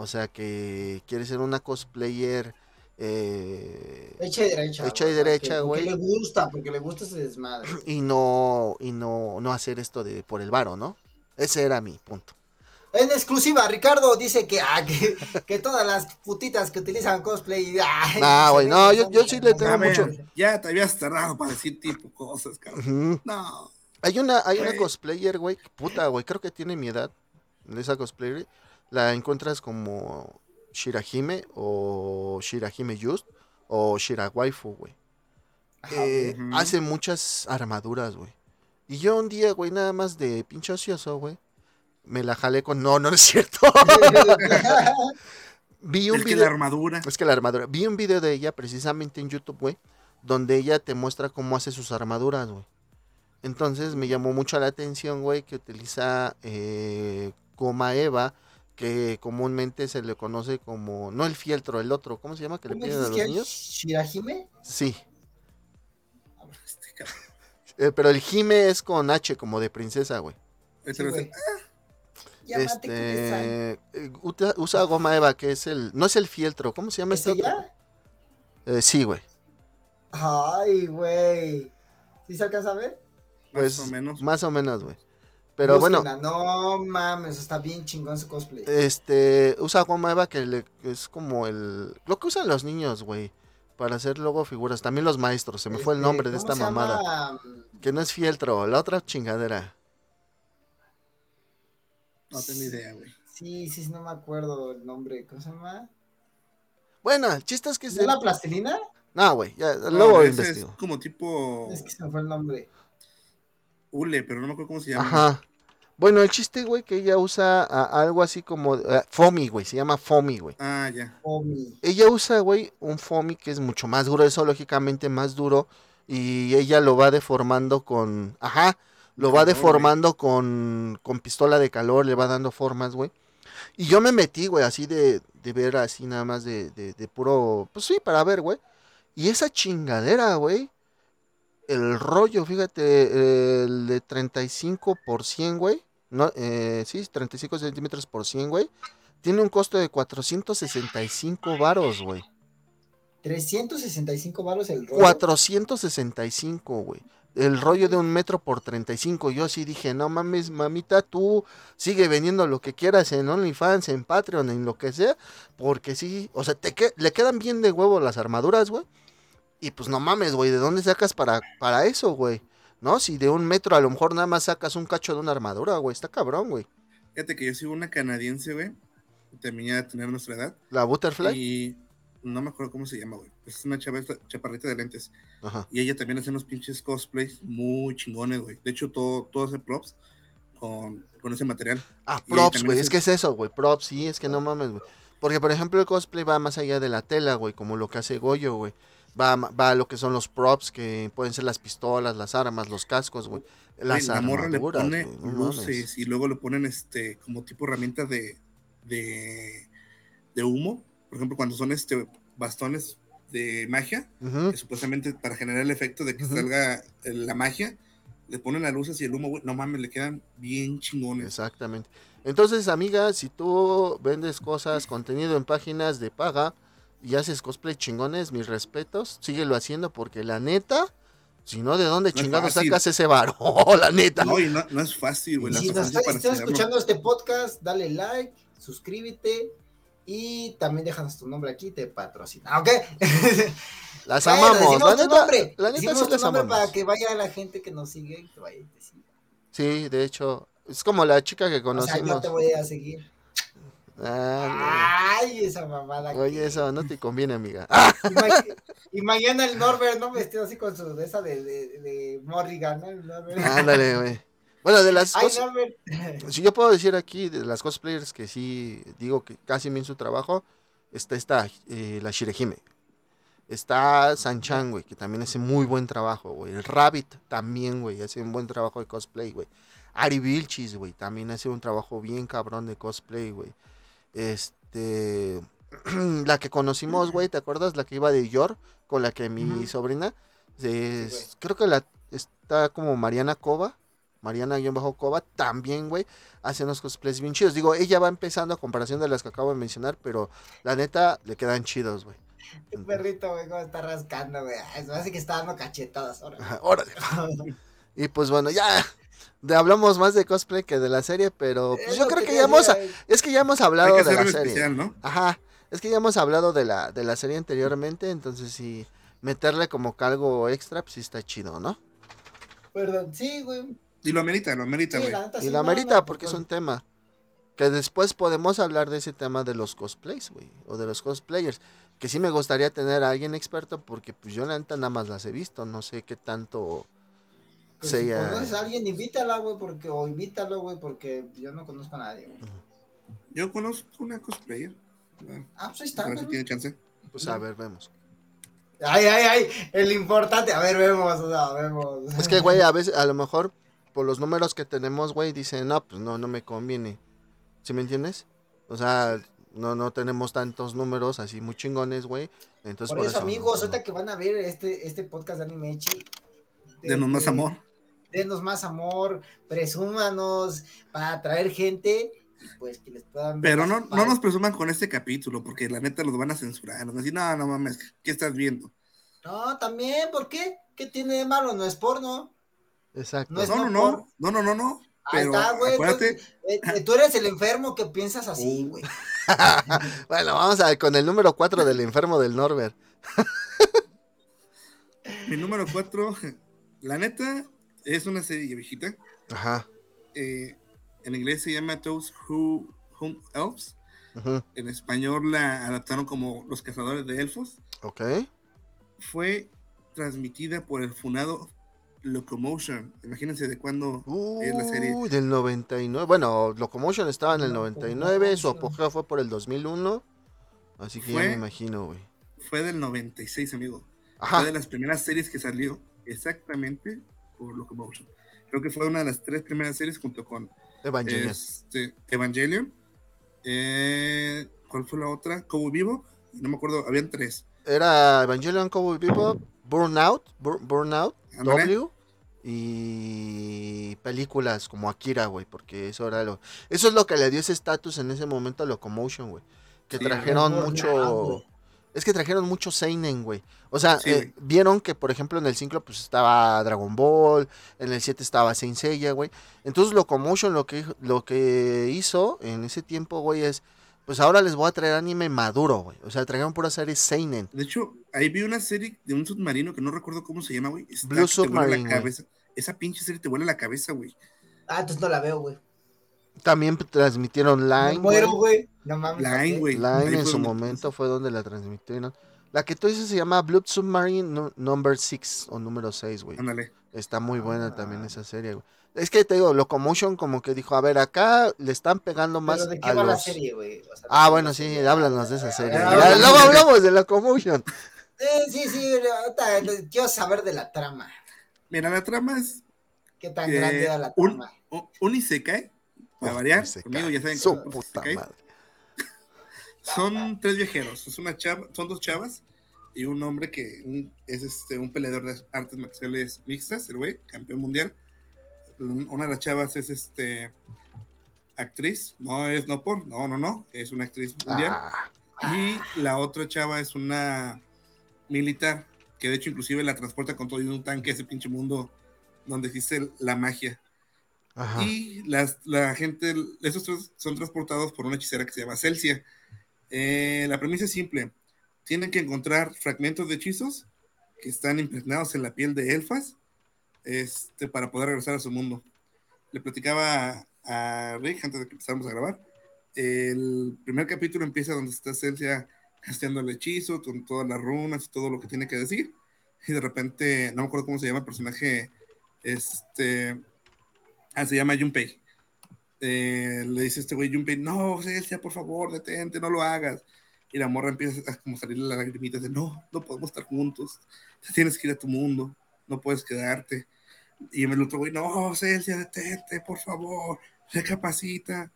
O sea, que quiere ser una cosplayer. Eh, hecha y derecha. Hecha y derecha, güey. Porque le gusta, porque le gusta ese desmadre. Y no, y no, no hacer esto de por el varo, ¿no? Ese era mi punto. En exclusiva, Ricardo dice que, ah, que, todas las putitas que utilizan cosplay. Ah, güey, no, yo, yo sí le tengo mucho. ya te habías cerrado para decir tipo cosas, cabrón. No. Hay una, hay una cosplayer, güey, puta, güey, creo que tiene mi edad. Esa cosplayer la encuentras como Shirahime o Shirahime Just o Shirawaifu, güey. Eh, hace muchas armaduras, güey. Y yo un día, güey, nada más de pinche ocioso, güey, me la jalé con... No, no es cierto. Vi un es video... que la armadura. Es que la armadura. Vi un video de ella precisamente en YouTube, güey, donde ella te muestra cómo hace sus armaduras, güey. Entonces me llamó mucho la atención, güey, que utiliza eh, goma Eva que comúnmente se le conoce como, no el fieltro, el otro, ¿cómo se llama? Que le piden a los niños. ¿Shirahime? Sí. Eh, pero el Jime es con H, como de princesa, güey. este, eh, usa goma eva, que es el, no es el fieltro, ¿cómo se llama este otro? Eh, sí, güey. Ay, güey. ¿Sí se alcanza a ver? Pues, más o menos. Más o menos, güey. Pero bueno. No mames, está bien chingón ese cosplay. Este, usa goma eva que, le, es como el. Lo que usan los niños, güey. Para hacer luego figuras. También los maestros. Se me fue el Este, nombre de ¿cómo esta mamada. llama? Que no es fieltro, la otra chingadera. No tengo idea, güey. Sí, sí, sí, no me acuerdo el nombre. ¿Cómo se llama? Bueno, el chiste es que ¿No se. es la plastilina? No, güey, ya, No, luego investigo. Es como tipo Es que se me fue el nombre. Hule, pero no me acuerdo cómo se llama. Ajá. Bueno, el chiste, güey, que ella usa a- algo así como foamy, güey, se llama foamy, güey. Ah, ya. Omi. Ella usa, güey, un foamy que es mucho más grueso, lógicamente más duro, y ella lo va deformando con, ajá, lo va Calor, deformando con, con pistola de calor, le va dando formas, güey. Y yo me metí, güey, así de, de ver así nada más de, de, de puro, pues sí, para ver, güey. Y esa chingadera, güey, el rollo, fíjate, el de 35 por 100, güey. No, eh, sí, 35 centímetros por 100, güey. Tiene un costo de 465 varos, güey. 365 baros el rollo. 465, güey. El rollo de un metro por 35. Yo así dije, no mames, mamita, tú sigue vendiendo lo que quieras en OnlyFans, en Patreon, en lo que sea. Porque sí, o sea, te que- le quedan bien de huevo las armaduras, güey. Y pues no mames, güey, ¿de dónde sacas para, para eso, güey? ¿No? Si de un metro a lo mejor nada más sacas un cacho de una armadura, güey. Está cabrón, güey. Fíjate que yo sigo una canadiense, güey. Terminé de tener nuestra edad. La Butterfly. Y no me acuerdo cómo se llama, güey. Es una chava, chaparrita de lentes. Ajá. Y ella también hace unos pinches cosplays muy chingones, güey. De hecho, todo, todo hace props con, con ese material. Ah, Y props, güey. Es que es eso, güey. Props, sí, es que no mames, güey. Porque, por ejemplo, el cosplay va más allá de la tela, güey, como lo que hace Goyo, güey. Va, va a lo que son los props, que pueden ser las pistolas, las armas, los cascos, güey. Las la morra le pone no luces y luego le ponen este como tipo herramientas de, de, de humo. Por ejemplo, cuando son este bastones de magia, que supuestamente para generar el efecto de que salga la magia, le ponen las luces y el humo, güey, no mames, le quedan bien chingones. Exactamente. Entonces, amiga, si tú vendes cosas, contenido en páginas de paga y haces cosplay chingones, mis respetos, síguelo haciendo porque la neta, si no, ¿de dónde No chingados sacas ese varo? la neta. No, y no, no es fácil, güey. Si estás, hacerlo. escuchando este podcast, dale like, suscríbete y también déjanos tu nombre aquí, te patrocina. ¿Ok? Las Bueno, amamos. La tu neta, nombre, la neta sí tu las nombre amamos. para que vaya la gente que nos sigue y que vaya y te siga. Sí, de hecho, es como la chica que O sea, conocimos. yo te voy a seguir. Ah, Ay, esa mamada. Oye, que- eso no te conviene, amiga. Y, ma- y mañana el Norbert, ¿no? Vestido así con su de esa de, de, de Morrigan, ¿no? Ándale, güey. Bueno, de las Ay, cosas, si yo puedo decir aquí, de las cosplayers que sí digo que casi bien su trabajo, está esta, eh, la Shirehime. Está Sanchan, güey, que también hace muy buen trabajo, güey. El Rabbit también, güey, hace un buen trabajo de cosplay, güey. Ari Vilchis, güey, también hace un trabajo bien cabrón de cosplay, güey. Este. La que conocimos, güey, ¿te acuerdas? La que iba de York, con la que mi sobrina. es- creo que la está como Mariana Cova. Mariana-Cova también, güey, hace unos cosplays bien chidos. Digo, ella va empezando a comparación de las que acabo de mencionar, pero la neta le quedan chidos, güey. Tu perrito, güey, cómo está rascando, güey. Me hace que está dando cachetadas ahora. Ajá, Órale. Y pues bueno, ya de, hablamos más de cosplay que de la serie, pero pues Es yo lo creo que ya hemos, es que ya hemos Hay hablado que de hacer la un serie. especial, ¿no? Ajá, es que ya hemos hablado de la, de la serie anteriormente, entonces sí, meterle como que algo extra, pues sí está chido, ¿no? Perdón, sí, güey. Y lo amerita, lo amerita, güey. Y sí, la no, merita no, porque es un tema. Que después podemos hablar de ese tema de los cosplays, güey. O de los cosplayers. Que sí me gustaría tener a alguien experto porque pues yo la neta nada más las he visto. No sé qué tanto pues, se si ya- conoces a alguien, invítala, güey, porque, o invítalo, güey, porque yo no conozco a nadie, güey. Yo conozco una cosplayer. Ah, pues ahí A está, ver si güey. tiene chance. Pues a ver, vemos. Ay, ay, ay, el importante. A ver, vemos, o sea, vemos. Es que, güey, a veces, a lo mejor, por los números que tenemos, güey, dicen, no, pues no, no me conviene. ¿Sí me entiendes? O sea, no, no tenemos tantos números así muy chingones, güey. Entonces, Por, eso, amigos, no- ahorita que van a ver este, este podcast de Animechi. Denos más este, amor. Denos más amor, presúmanos para atraer gente y pues que les puedan ver Pero no, no nos presuman con este capítulo, porque la neta los van a censurar. Nos van a decir, no, no mames, ¿qué estás viendo? No, también, ¿por qué? ¿Qué tiene de malo? No es porno. Exacto. No es No, no, no no, no, no, no, no. Ahí está, güey. Eh, eh, tú eres el enfermo que piensas así, uh. güey. bueno, vamos a con el número 4 del enfermo del Norbert. Mi número 4, la neta, es una serie viejita. Ajá. Eh, en inglés se llama Those Who Home Elves. En español la adaptaron como Los Cazadores de Elfos. Ok. Fue transmitida por el funado Locomotion. Imagínense de cuándo es la serie. Del 99. Bueno, Locomotion estaba en el 99, su apogeo fue por el 2001. Así que ya me imagino, güey. Fue del 96, amigo. Fue de las primeras series que salió exactamente por Locomotion. Creo que fue una de las tres primeras series junto con Evangelion. Este, Evangelion. Eh, ¿Cuál fue la otra? Cowboy Vivo. No me acuerdo, habían tres. Era Evangelion, Cowboy Vivo, Burnout, Burnout, W y películas como Akira, güey, porque eso era lo eso es lo que le dio ese estatus en ese momento a Locomotion, güey, que trajeron mucho es que trajeron mucho seinen, güey. O sea, eh, vieron que por ejemplo en el 5 pues estaba Dragon Ball, en el 7 estaba Saint Seiya, güey. Entonces Locomotion lo que lo que hizo en ese tiempo, güey, es pues ahora les voy a traer anime maduro, güey. O sea, trajeron pura serie seinen. De hecho, ahí vi una serie de un submarino que no recuerdo cómo se llama, güey. Blue Submarine. Esa pinche serie te vuela la cabeza, güey. Ah, entonces no la veo, güey. También transmitieron Line. muero, güey. No mames. Line, güey. Line en su momento fue donde la transmitieron. La que tú dices se llama Blue Submarine Number 6 o número 6, güey. Ándale. Está muy buena también esa serie, güey. Es que te digo, Locomotion como que dijo, a ver, acá le están pegando más ¿Pero de qué va la serie, güey? ah, bueno, sí, háblanos de esa serie. Ah, luego hablamos de Locomotion. Sí, sí, sí, quiero saber de la trama. Mira, la trama es... ¿Qué tan grande era la trama? Un, un Isekai, para variar, conmigo ya saben puta madre. Son tres viajeros, es una chava, son dos chavas y un hombre que es este, un peleador de artes marciales mixtas, el güey, campeón mundial una de las chavas es este actriz, no es no por, no, no, no, es una actriz mundial. Ah. Y la otra chava es una militar, que de hecho inclusive la transporta con todo en un tanque ese pinche mundo donde existe la magia. Y las, la gente, esos tres son transportados por una hechicera que se llama Celsia. Eh, la premisa es simple. Tienen que encontrar fragmentos de hechizos que están impregnados en la piel de elfas este, para poder regresar a su mundo. Le platicaba a, Rick antes de que empezáramos a grabar. El primer capítulo empieza donde está Celsia casteando el hechizo, con todas las runas y todo lo que tiene que decir. Y de repente, no me acuerdo cómo se llama el personaje, este, ah, se llama Junpei. Eh, le dice este güey Junpei, no, Celsia, por favor, detente, no lo hagas. Y la morra empieza a como salirle la lagrimita de, no, no podemos estar juntos, tienes que ir a tu mundo, no puedes quedarte. Y el otro güey, no, Celsia, detente, por favor, recapacita.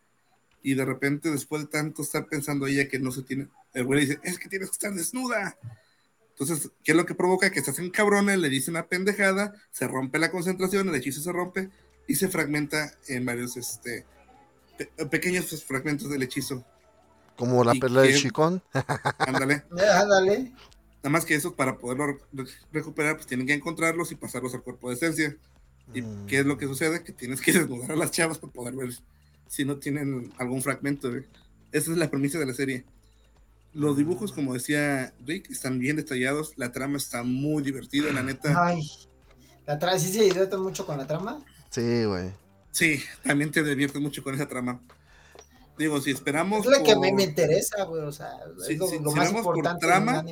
Y de repente, después de tanto estar pensando ella que no se tiene, el güey dice, es que tienes que estar desnuda. Entonces, ¿qué es lo que provoca? Que se hacen cabrones, le dice una pendejada, se rompe la concentración, el hechizo se rompe y se fragmenta en varios este, pequeños fragmentos del hechizo. Como la perla de Chicón. Ándale. Ándale. Nada más que eso, para poderlo recuperar, pues tienen que encontrarlos y pasarlos al cuerpo de esencia. ¿Y mm. qué es lo que sucede? Que tienes que desnudar a las chavas para poder ver si no tienen algún fragmento. Esa es la premisa de la serie. Los dibujos, como decía Rick, están bien detallados. La trama está muy divertida, la neta. Ay, ¿la trama sí se divierte mucho con la trama? Sí, güey. Sí, también te diviertes mucho con esa trama. Digo, si esperamos. Es lo que me, me interesa, güey. O sea, es lo, más importante por trama,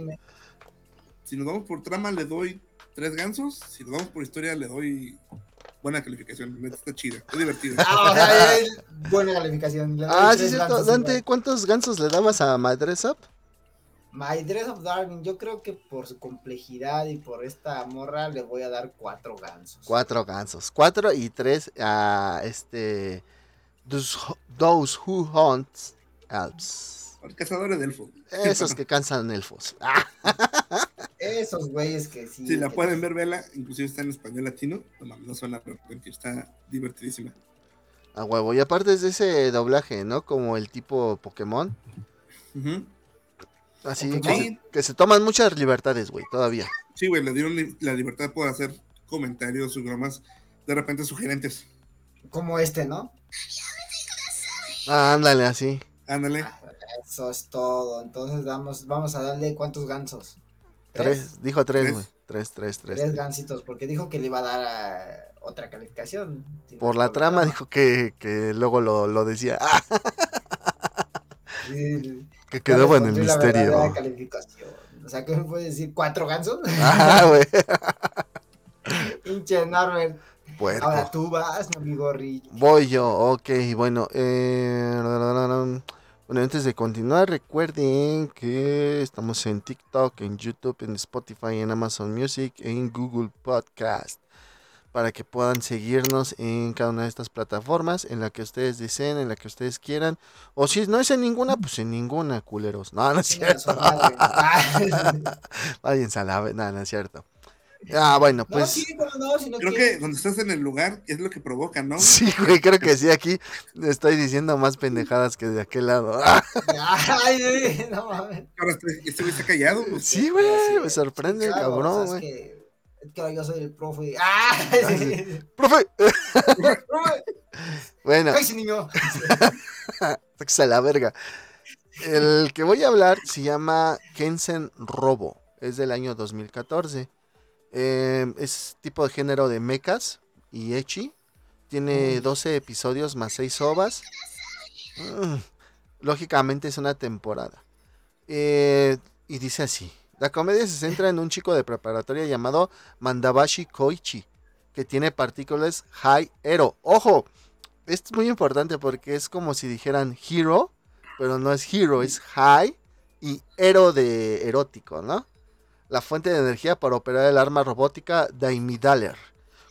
si nos vamos por trama, le doy tres gansos. Si nos vamos por historia, le doy buena calificación. Está chida, está divertida. Ah, buena calificación. Ah, sí, cierto. Dante, ¿cuántos gansos le dabas a My Dress Up? My Dress of Darwin, yo creo que por su complejidad y por esta morra le voy a dar cuatro gansos. Cuatro gansos. Cuatro y tres a este. Those, Who Hunt Elves. Los cazadores de elfos. Esos que cansan elfos. Esos güeyes que sí. Si la pueden ver, vela, inclusive está en español latino, no, no suena arrepentir, está divertidísima. A huevo, y aparte es de ese doblaje, ¿no? Como el tipo Pokémon. Así, que, se toman muchas libertades, güey, todavía. Sí, güey, le dieron la libertad poder hacer comentarios, programas de repente sugerentes. como este, ¿no? Ah, ándale, así. Ándale. Ah, eso es todo. Entonces vamos, vamos a darle cuántos gansos. Tres, dijo tres, Tres. güey. Tres, tres, tres. Tres gansitos, porque dijo que le iba a dar a otra calificación. Si no Por la trama dijo que, que luego lo, lo decía. Ah, Sí, que quedaba en le el la misterio. calificación. O sea, ¿qué me puede decir? ¿Cuatro gansos? Ah, güey. Pinche Norbert. Puerco. Ahora tú vas, mi amigo Rich. Voy yo, ok, bueno. Eh, bueno, antes de continuar, recuerden que estamos en TikTok, en YouTube, en Spotify, en Amazon Music, en Google Podcast. Para que puedan seguirnos en cada una de estas plataformas, en la que ustedes deseen, en la que ustedes quieran. O si no es en ninguna, pues en ninguna, culeros. No, no es cierto. Ah, Váyanse a la... No, no es cierto. Ah, bueno, No, pues... sí, cómo no, si no Creo que donde estás en el lugar es lo que provoca, ¿no? Sí, güey, creo que sí, aquí estoy diciendo más pendejadas que de aquel lado. Ay, no mames. Ahora este este callado. pues. sí, güey, me sorprende, Claro, o cabrón, sea, güey. Es que, yo soy el profe. ¡Ah! ¡Profe! ¡Profe! Bueno, ¡Cállese, niño! a la verga. El que voy a hablar se llama Kensen Robo. Es del año 2014. Eh, es tipo de género de mechas y echi. Tiene 12 episodios más 6 ovas. Mm, lógicamente es una temporada. Eh, y dice así. La comedia se centra en un chico de preparatoria llamado Mandabashi Koichi, que tiene partículas High Ero. ¡Ojo! Esto es muy importante porque es como si dijeran Hero, pero no es Hero, es High y Ero de erótico, ¿no? La fuente de energía para operar el arma robótica Daimidaler.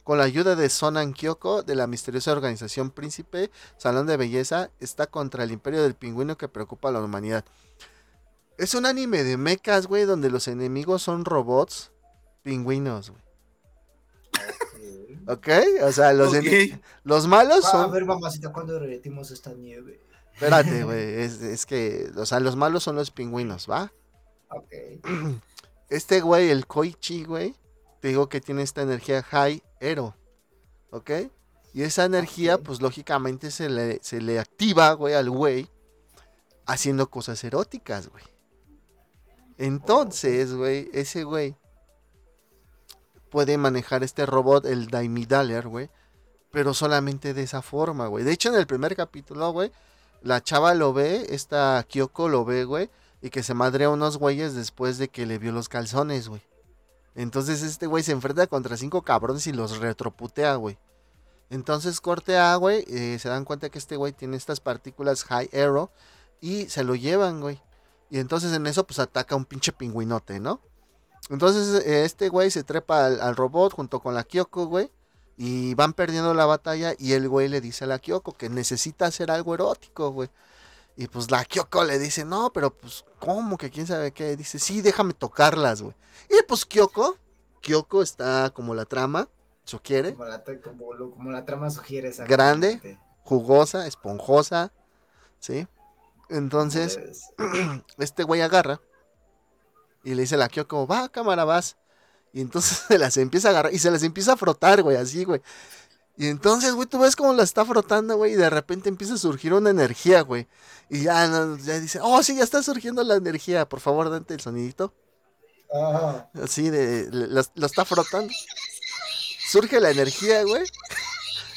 Con la ayuda de Sonan Kyoko de la misteriosa organización Príncipe Salón de Belleza, está contra el imperio del pingüino que preocupa a la humanidad. Es un anime de mechas, güey, donde los enemigos son robots pingüinos, güey. ¿Ok? O sea, los, Ok. ene- los malos Va, a son... ver, mamacita, ¿cuándo derretimos esta nieve? Espérate, güey. Es, es que, o sea, los malos son los pingüinos, ¿va? Ok. Este güey, el Koichi, güey, te digo que tiene esta energía high ero, ¿ok? Y esa energía, pues lógicamente se le, se le activa, güey, al güey, haciendo cosas eróticas, güey. Entonces, güey, ese güey puede manejar este robot, el Daimidaler, güey, pero solamente de esa forma, güey. De hecho, en el primer capítulo, güey, la chava lo ve, esta Kyoko lo ve, güey, y que se madrea unos güeyes después de que le vio los calzones, güey. Entonces este güey se enfrenta contra cinco cabrones y los retroputea, güey. Entonces corte A, güey, eh, se dan cuenta que este güey tiene estas partículas high arrow y se lo llevan, güey. Y entonces en eso pues ataca un pinche pingüinote, ¿no? Entonces eh, este güey se trepa al, al robot junto con la Kyoko, güey. Y van perdiendo la batalla y el güey le dice a la Kyoko que necesita hacer algo erótico, güey. Y pues la Kyoko le dice, no, pero pues, ¿cómo? Que quién sabe qué. Dice, sí, déjame tocarlas, güey. Y pues Kyoko, Kyoko está como la trama, eso quiere, Como la, como, como la trama sugiere. Grande. jugosa, esponjosa, ¿sí? Entonces, Como debes. este güey agarra y le dice a la Kyoko, va, cámara, vas. Y entonces se las empieza a agarrar y se las empieza a frotar, güey, así, güey. Y entonces, güey, tú ves cómo la está frotando, güey, y de repente empieza a surgir una energía, güey. Y ya, ya dice, oh, sí, ya está surgiendo la energía, por favor, date el sonidito. Ah, Así de, lo, lo está frotando. Surge la energía, güey.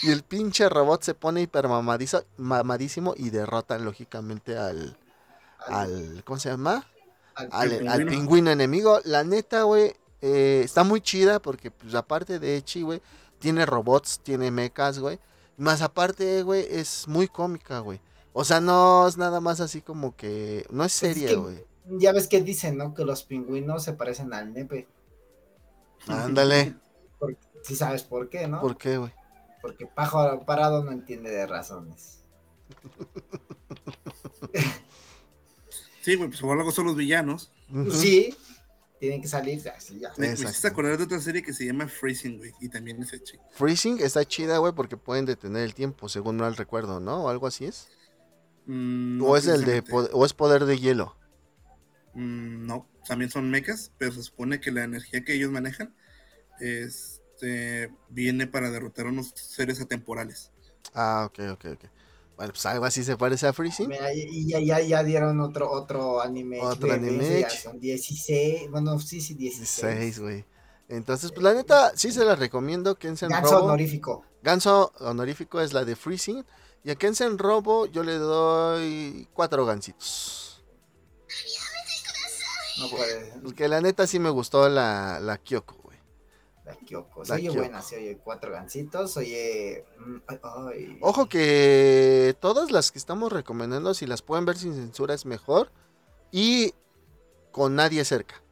Y el pinche robot se pone hipermamadísimo mamadísimo y derrota lógicamente al, al, ¿cómo se llama? al- Al, al al pingüino. enemigo. La neta, güey, eh, está muy chida porque, pues, aparte de Echi, güey, tiene robots, tiene mechas, güey. Más aparte, güey, es muy cómica, güey. O sea, no es nada más así como que... No es es seria, que- güey. Ya ves que dicen, ¿no? Que los pingüinos se parecen al nepe. Ándale. Si sabes por qué, ¿no? ¿Por qué, güey? Porque pájaro parado no entiende de razones. Sí, güey, pues por algo son los villanos. Sí, tienen que salir así ya. Me, hiciste acordar de otra serie que se llama Freezing, güey, y también es hecho. Freezing está chida, güey, porque pueden detener el tiempo, según mal recuerdo, ¿no? O algo así es. Mm, no o es el de o es poder de hielo. Mm, no, también son mechas, pero se supone que la energía que ellos manejan este, viene para derrotar a unos seres atemporales. Ah, ok, ok, ok. Bueno, pues algo así se parece a Freezing. Mira, y ya, ya, ya dieron otro, otro anime. Otro anime. Son 16, bueno, sí, sí, 16. 16, güey. Entonces, pues la neta, sí se la recomiendo. Kensen Ganso Robo. honorífico. Ganso honorífico es la de Freezing. Y a Kensen Robo yo le doy cuatro gancitos. No puede. Porque la neta sí me gustó la, la Kyoko. La Kyoko. Se oye buena, se oye cuatro gancitos, oye. Mm, Ojo que todas las que estamos recomendando, si las pueden ver sin censura, es mejor. Y con nadie cerca.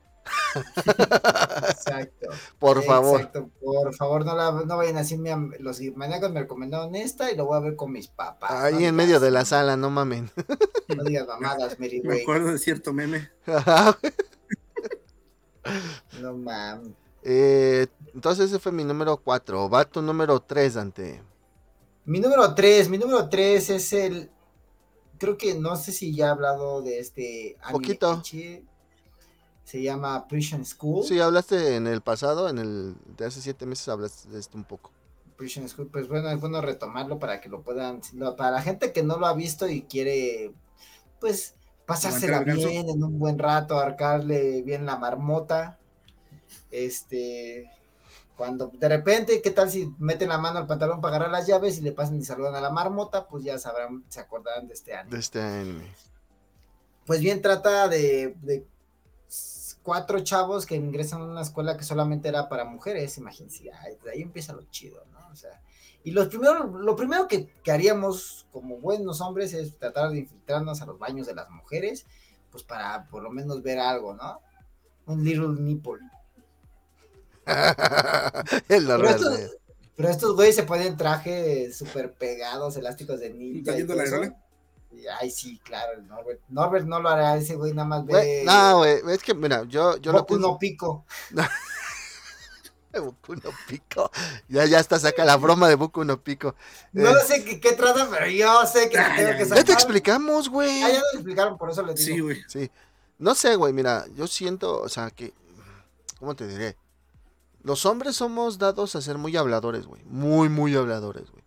Exacto. Por favor. Exacto. Por favor, no, la, no vayan a decirme. Los maníacos me recomendaron esta y lo voy a ver con mis papás. Ahí en medio de la sala, no mamen. No digas mamadas, Mary Me acuerdo de cierto meme. no mames. Eh, entonces ese fue mi número 4. Va tu número 3, Dante. Mi número 3, mi número 3 es el... Creo que no sé si ya he hablado de este anime. Poquito. Se llama Prison School. Sí, hablaste en el pasado, en el de hace siete meses hablaste de esto un poco. Prison School, pues bueno, es bueno retomarlo para que lo puedan, para la gente que no lo ha visto y quiere, pues, pasársela bien en un buen rato, arcarle bien la marmota, este, cuando de repente, ¿qué tal si meten la mano al pantalón para agarrar las llaves y le pasan y saludan a la marmota? Pues ya sabrán, se acordarán de este anime. De este anime. Pues bien, trata de, de cuatro chavos que ingresan a una escuela que solamente era para mujeres, imagínense, ahí empieza lo chido, ¿no? O sea, y lo primero, lo primero que, que, haríamos como buenos hombres es tratar de infiltrarnos a los baños de las mujeres, pues para por lo menos ver algo, ¿no? Un little nipple. pero, estos, güeyes se ponen trajes súper pegados, elásticos de ninja. la Ay, sí, claro, Norbert. Norbert no lo hará, ese güey nada más ve. no, güey, es que, mira, yo, yo Boku no pico. Boku no pico. Ya, ya está, saca la broma de Boku no pico. No eh, sé qué, trata, pero yo sé que tengo que sacar. Ya te explicamos, güey. Ah, ya lo explicaron, por eso le digo. Sí, güey. Sí. No sé, güey, mira, yo siento, o sea, que. ¿Cómo te diré? Los hombres somos dados a ser muy habladores, güey. Muy, muy habladores, güey.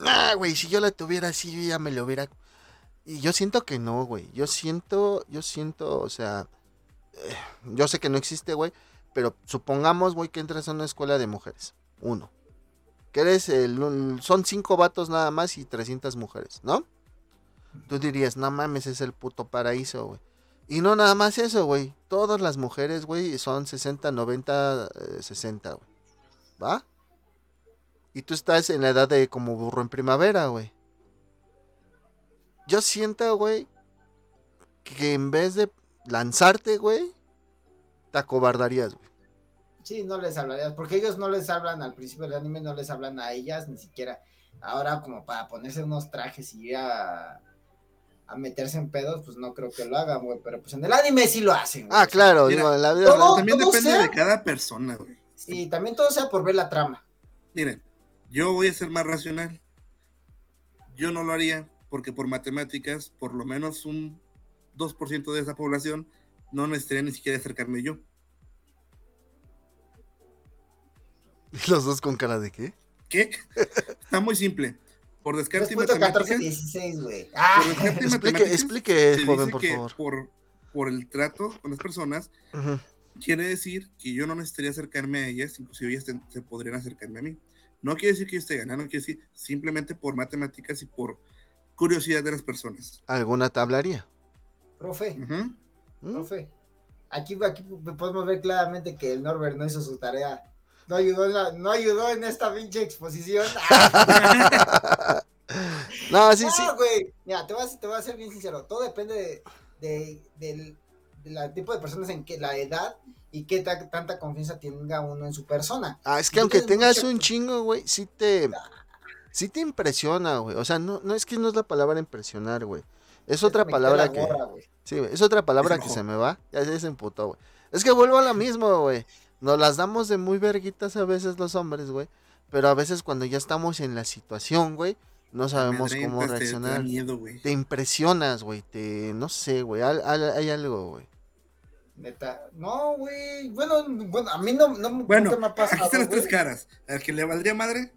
Ah, güey, si yo la tuviera así, ya me lo hubiera. Y yo siento que no, güey. Yo siento, yo siento, o sea. Eh, yo sé que no existe, güey. Pero supongamos, güey, que entras a una escuela de mujeres. Uno. Que eres el. Son cinco vatos nada más y 300 mujeres, ¿no? Tú dirías, no mames, es el puto paraíso, güey. Y no nada más eso, güey. Todas las mujeres, güey, son 60, 90, 60, güey. ¿Va? Y tú estás en la edad de como burro en primavera, güey. Yo siento, güey, que en vez de lanzarte, güey, te acobardarías, güey. Sí, no les hablarías, porque ellos no les hablan al principio del anime, no les hablan a ellas, ni siquiera. Ahora como para ponerse unos trajes y ir a a meterse en pedos, pues no creo que lo hagan, güey. Pero pues en el anime sí lo hacen, güey. Ah, claro, digo, en la vida. también depende de cada persona, güey. Y también todo sea por ver la trama. Miren, yo voy a ser más racional. Yo no lo haría porque por matemáticas, por lo menos un 2% de esa población no necesitaría ni siquiera acercarme yo. ¿Los dos con cara de qué? ¿Qué? Está muy simple. Por descarte y matemáticas. 16, güey. Ah. explique, explique joven, por favor. Por, por, el trato con las personas, quiere decir que yo no necesitaría acercarme a ellas, inclusive ellas se podrían acercarme a mí. No quiere decir que yo esté ganando, quiere decir simplemente por matemáticas y por curiosidad de las personas. ¿Alguna tablaría? Profe, ¿Mm? profe, aquí, aquí podemos ver claramente que el Norbert no hizo su tarea. No ayudó, en la, no ayudó en esta pinche exposición. no, sí, sí. güey. Mira, te voy, a, te voy a ser bien sincero. Todo depende de, del tipo de personas en que la edad y qué tanta confianza tenga uno en su persona. Ah, es que aunque tengas un chingo, güey, sí te, sí te impresiona, güey. O sea, no, no es que no es la palabra impresionar, güey. Es otra palabra que. sí, es otra palabra que se me va. Ya se emputó, güey. Es que vuelvo a la misma, güey. Nos las damos de muy verguitas a veces los hombres, güey. Pero a veces cuando ya estamos en la situación, güey, no sabemos cómo reaccionar. Te, impresionas, güey. Te, no sé, güey. Hay, algo, güey. Neta, no, güey. Bueno, bueno, a mí no, no bueno, me ha pasado. Aquí están las tres caras. Al que le valdría madre,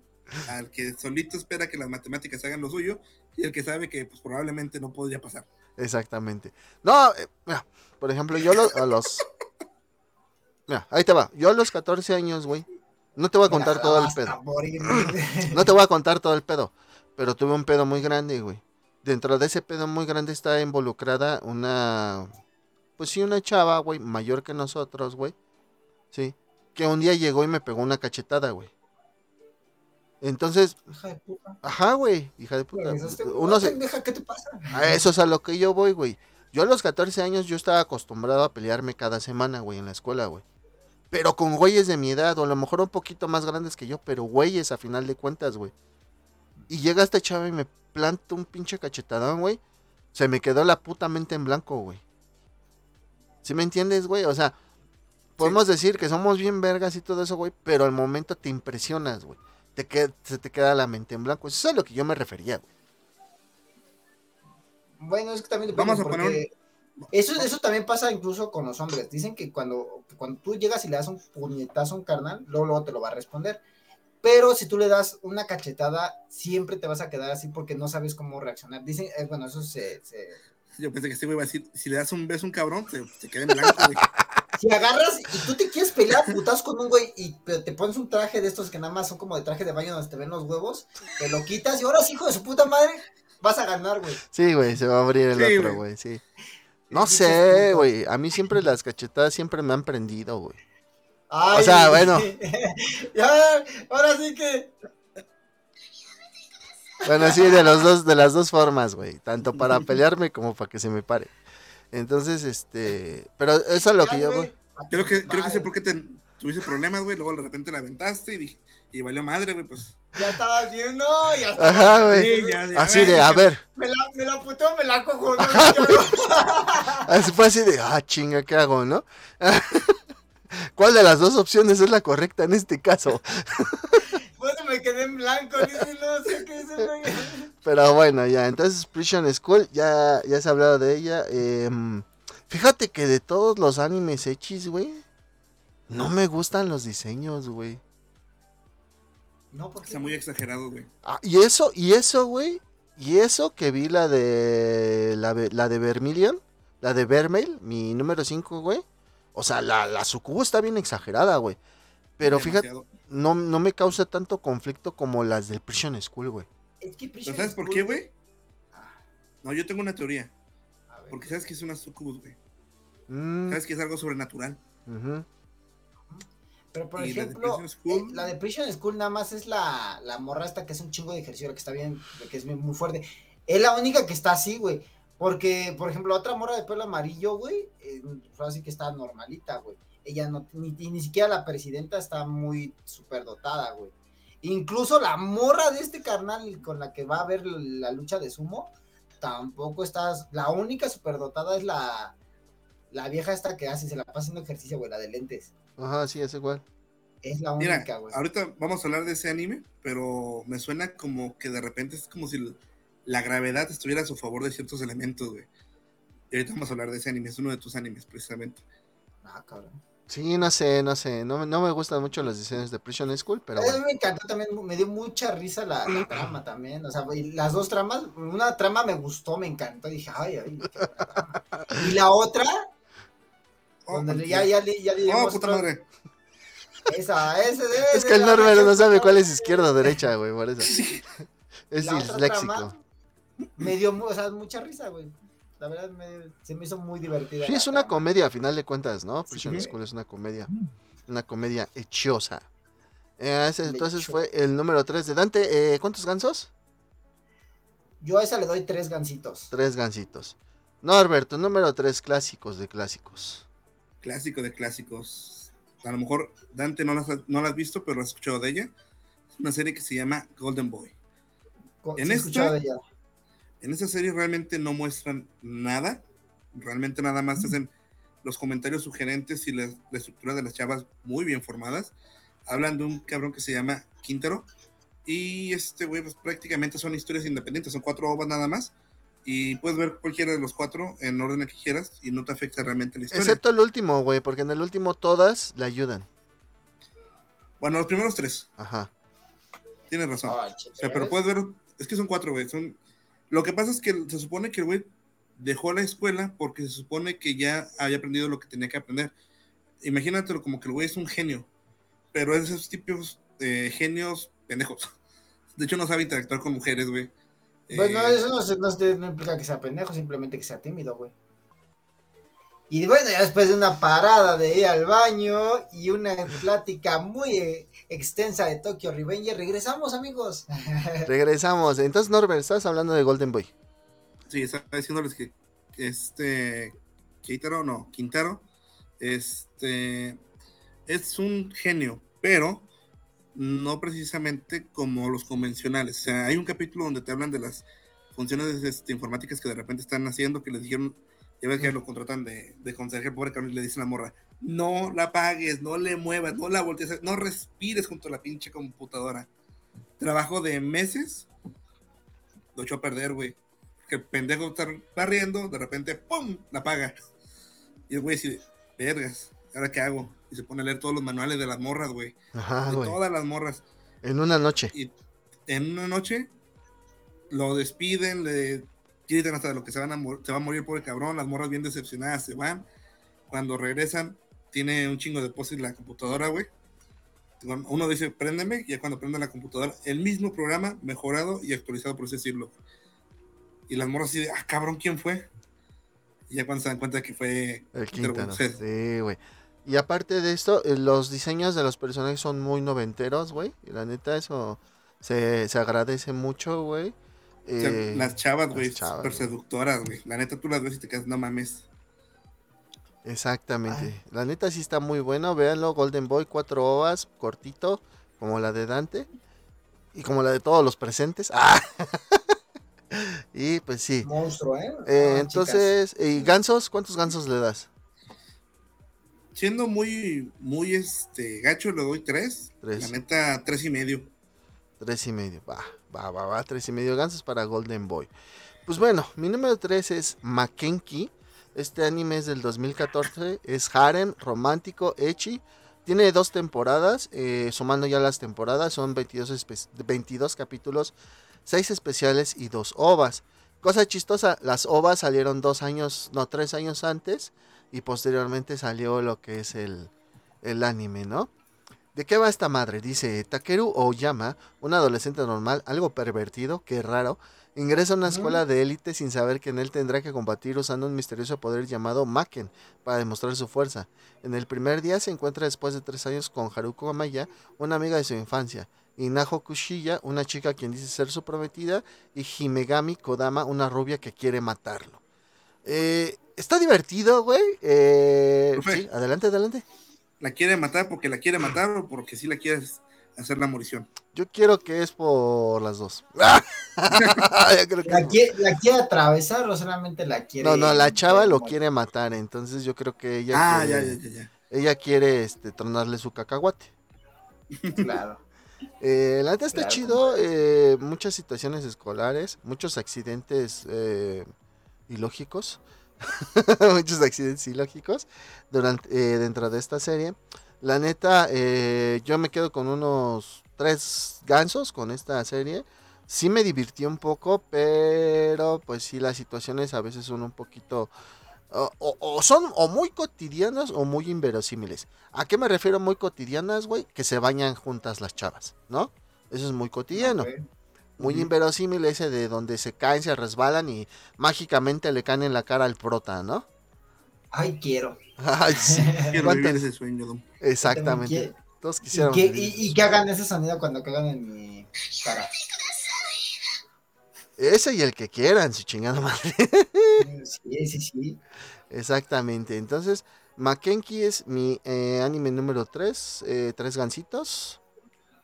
al que solito espera que las matemáticas hagan lo suyo y el que sabe que pues, probablemente no podría pasar. Exactamente. No, eh, mira, por ejemplo, yo a los... Mira, ahí te va. Yo a los 14 años, güey. No te voy a contar todo el pedo. no te voy a contar todo el pedo. Pero tuve un pedo muy grande, güey. Dentro de ese pedo muy grande está involucrada una... Pues sí, una chava, güey, mayor que nosotros, güey. Sí. Que un día llegó y me pegó una cachetada, güey. Entonces. Hija de puta. Ajá, güey, hija de puta. Uno se... ¿Qué te pasa? A eso es a lo que yo voy, güey. Yo a los 14 años yo estaba acostumbrado a pelearme cada semana, güey, en la escuela, güey. Pero con güeyes de mi edad, o a lo mejor un poquito más grandes que yo, pero güeyes a final de cuentas, güey. Y llega este chavo y me planta un pinche cachetadón, güey. Se me quedó la puta mente en blanco, güey. ¿Sí me entiendes, güey? O sea, podemos decir que somos bien vergas y todo eso, güey, pero al momento te impresionas, güey te se te queda la mente en blanco. Eso es a lo que yo me refería, Bueno, es que también Vamos a poner eso, eso también pasa incluso con los hombres. Dicen que cuando, cuando tú llegas y le das un puñetazo a un carnal, luego, luego te lo va a responder. Pero si tú le das una cachetada, siempre te vas a quedar así porque no sabes cómo reaccionar. Dicen, eh, bueno, eso se, Yo pensé que este güey iba a decir, si le das un beso a un cabrón, te, queda en blanco, si agarras y tú te quieres pelear putas con un güey y te pones un traje de estos que nada más son como de traje de baño donde te ven los huevos, te lo quitas y ahora sí, hijo de su puta madre, vas a ganar, güey. Sí, güey, se va a abrir el otro, güey, sí. No sé, güey, a mí siempre las cachetadas siempre me han prendido, güey. o sea, bueno. ya, ahora sí que bueno, sí, de los dos, de las dos formas, güey. Tanto para pelearme como para que se me pare. Entonces, este. Pero eso es lo que yo. Creo que, creo que sé por qué te, tuviste problemas, güey. Luego de repente la aventaste y dije. Y valió madre, güey, pues. Ya estaba haciendo, ya estaba. Ajá, güey. así de, a ver. Me la, me la puteó, me la cojo. ¿no? así fue así de, ah, chinga, ¿qué hago, no? ¿Cuál de las dos opciones es la correcta en este caso? Bueno, me quedé en blanco, no sé qué es Pero bueno, ya, entonces Prison School, ya, ya se ha hablado de ella. Em, fíjate que de todos los animes hechis, güey, no me gustan los diseños, güey. No, porque está muy exagerado, güey. Ah, y eso, y eso, güey, y eso que vi la de la, la de Vermilion, la de Vermeil, mi número 5, güey. O sea, la, la sucubo está bien exagerada, güey. Pero fíjate, no, no me causa tanto conflicto como las del Prison School, güey. Es que Prison ¿Sabes por qué, güey? Ah. No, yo tengo una teoría. Porque sabes que es una sucubus, güey. Mm. Sabes que es algo sobrenatural. Pero por ejemplo, eh, la de, Prison School nada más es la, la morra esta que es un chingo de ejercicio, que está bien, que es muy fuerte. Es la única que está así, güey. Porque, por ejemplo, otra morra de pelo amarillo, güey, eh, así que está normalita, güey ella no, ni, ni siquiera la presidenta está muy super dotada, güey. Incluso la morra de este carnal con la que va a ver la lucha de sumo, tampoco estás, la única superdotada es la, la vieja esta que hace, se la pasa haciendo ejercicio, güey, la de lentes. Ajá, sí, es igual. Es la única, güey. Ahorita vamos a hablar de ese anime, pero me suena como que de repente es como si la gravedad estuviera a su favor de ciertos elementos, güey. Y ahorita vamos a hablar de ese anime, es uno de tus animes, precisamente. Ah, cabrón. Sí, no sé, no sé. No, no me gustan mucho las diseños de Prison School, pero. A mí me encantó también, me dio mucha risa la, trama también. O sea, las dos tramas, una trama me gustó, me encantó. Dije, ay, ay, Y la otra, oh, donde ya, ya, ya, ya le oh, puta madre. Esa, ese debe Es que el Norbert no sabe cuál es izquierda o derecha, güey, por eso. Es disléxico. Me dio, o sea, mucha risa, güey la verdad se me hizo muy divertida. Sí, es una comedia a final de cuentas, ¿no? Prison School es una comedia, una comedia hechosa. Eh, entonces fue el número 3 de Dante. Eh, ¿Cuántos gansos? Yo a esa le doy tres gansitos. Tres gansitos. Norberto, número 3, clásicos de clásicos. Clásico de clásicos. A lo mejor Dante no la no has visto, pero has escuchado de ella. Es una serie que se llama Golden Boy. en esta, de ella. En esa serie realmente no muestran nada, realmente nada más hacen los comentarios sugerentes y la, estructura de las chavas muy bien formadas. Hablan de un cabrón que se llama Quintero y este güey pues, prácticamente son historias independientes, son cuatro ovas nada más y puedes ver cualquiera de los cuatro en orden que quieras y no te afecta realmente la historia. Excepto el último, güey, porque en el último todas le ayudan. Bueno, los primeros tres. Ajá. tienes razón. o sea, pero puedes ver, es que son cuatro, güey. Son... Lo que pasa es que se supone que el güey dejó la escuela porque se supone que ya había aprendido lo que tenía que aprender. Imagínatelo como que el güey es un genio, pero es de esos tipos de genios pendejos. De hecho, no sabe interactuar con mujeres, güey. Bueno, eh, eso no, no, implica que sea pendejo, simplemente que sea tímido, güey. Y bueno, ya después de una parada de ir al baño y una plática muy eh, extensa de Tokyo Revenger, regresamos, amigos. regresamos. Entonces, Norbert, estás hablando de Golden Boy. Sí, estaba diciéndoles que este Quintero, no, Quintero, este es un genio, pero no precisamente como los convencionales. O sea, hay un capítulo donde te hablan de las funciones este, informáticas que de repente están haciendo, que les dijeron ya ves que lo contratan de, de conserje, pobre cabrón, y le dicen a la morra, no la apagues, no le muevas, no la voltees, no respires junto a la pinche computadora. Trabajo de meses, lo echó a perder, güey. Que el pendejo está barriendo, de repente, ¡pum! la apaga. Y el güey dice, vergas, ¿ahora qué hago? Y se pone a leer todos los manuales de las morras, güey. Ajá, de todas las morras. En una noche. Y en una noche lo despiden, le gritan hasta lo que se, van a se va a morir por el cabrón, las morras bien decepcionadas se van. Cuando regresan, tiene un chingo de poses en la computadora, güey. Uno dice, préndeme, y ya cuando prende la computadora, el mismo programa mejorado y actualizado, por así decirlo. Y las morras así de, ah, cabrón, ¿quién fue? Y ya cuando se dan cuenta que fue el Quintana. Sí, güey. Y aparte de esto, eh, los diseños de los personajes son muy noventeros, güey. Y la neta, eso se, se agradece mucho, güey. Eh, las chavas, güey, súper seductoras, güey. La neta, tú las ves y te quedas, no mames. Exactamente. La neta sí está muy bueno. Véanlo, Golden Boy, cuatro ovas, cortito, como la de Dante. Y como la de todos los presentes. ¡Ah! y pues sí. Monstruo, ¿eh? eh entonces, ¿y gansos? ¿Cuántos gansos le das? Siendo muy, muy este gacho, le doy tres. tres. La neta, tres y medio. Tres y medio, va. Va, va, va, tres y medio gansos para Golden Boy. Pues bueno, mi número tres es Makenki. Este anime es del 2014. Es harem, romántico, echi. Tiene dos temporadas, eh, sumando ya las temporadas. Son 22, 22 capítulos, 6 especiales y 2 ovas. Cosa chistosa, las ovas salieron dos años, no, tres años antes. Y posteriormente salió lo que es el, el anime, ¿no? ¿De qué va esta madre? Dice Takeru Oyama, un adolescente normal, algo pervertido, qué raro, ingresa a una escuela de élite sin saber que en él tendrá que combatir usando un misterioso poder llamado Maken para demostrar su fuerza. En el primer día se encuentra después de tres años con Haruko Amaya, una amiga de su infancia, y Naho Kushiya, una chica quien dice ser su prometida, y Himegami Kodama, una rubia que quiere matarlo. Eh, está divertido, güey. Eh, sí, adelante, adelante la quiere matar porque la quiere matar o porque sí la quiere hacer la morición. Yo quiero que es por las dos. la, quiere, atravesar o solamente la quiere. No, no, la chava lo quiere matar, entonces yo creo que ella. Ah, quiere, ya, ya, ya, Ella quiere este, tronarle su cacahuate. Claro. Eh, la neta está chido, eh, muchas situaciones escolares, muchos accidentes eh, ilógicos. muchos accidentes ilógicos durante, eh, dentro de esta serie. La neta, eh, yo me quedo con unos tres gansos con esta serie. Sí me divirtió un poco, pero pues sí las situaciones a veces son un poquito... O, son o muy cotidianas o muy inverosímiles. ¿A qué me refiero muy cotidianas, güey? Que se bañan juntas las chavas, ¿no? Eso es muy cotidiano. Muy inverosímil ese de donde se caen, se resbalan y mágicamente le caen en la cara al prota, ¿no? Ay, quiero. Ay, sí. quiero vivir ese sueño. Exactamente. Todos quisieran. ¿Y, que hagan ese sonido cuando cagan en mi cara. Ese y el que quieran, su chingada madre. sí, sí, sí. Exactamente. Entonces, Makenki es mi eh, anime número 3. Eh, tres gancitos.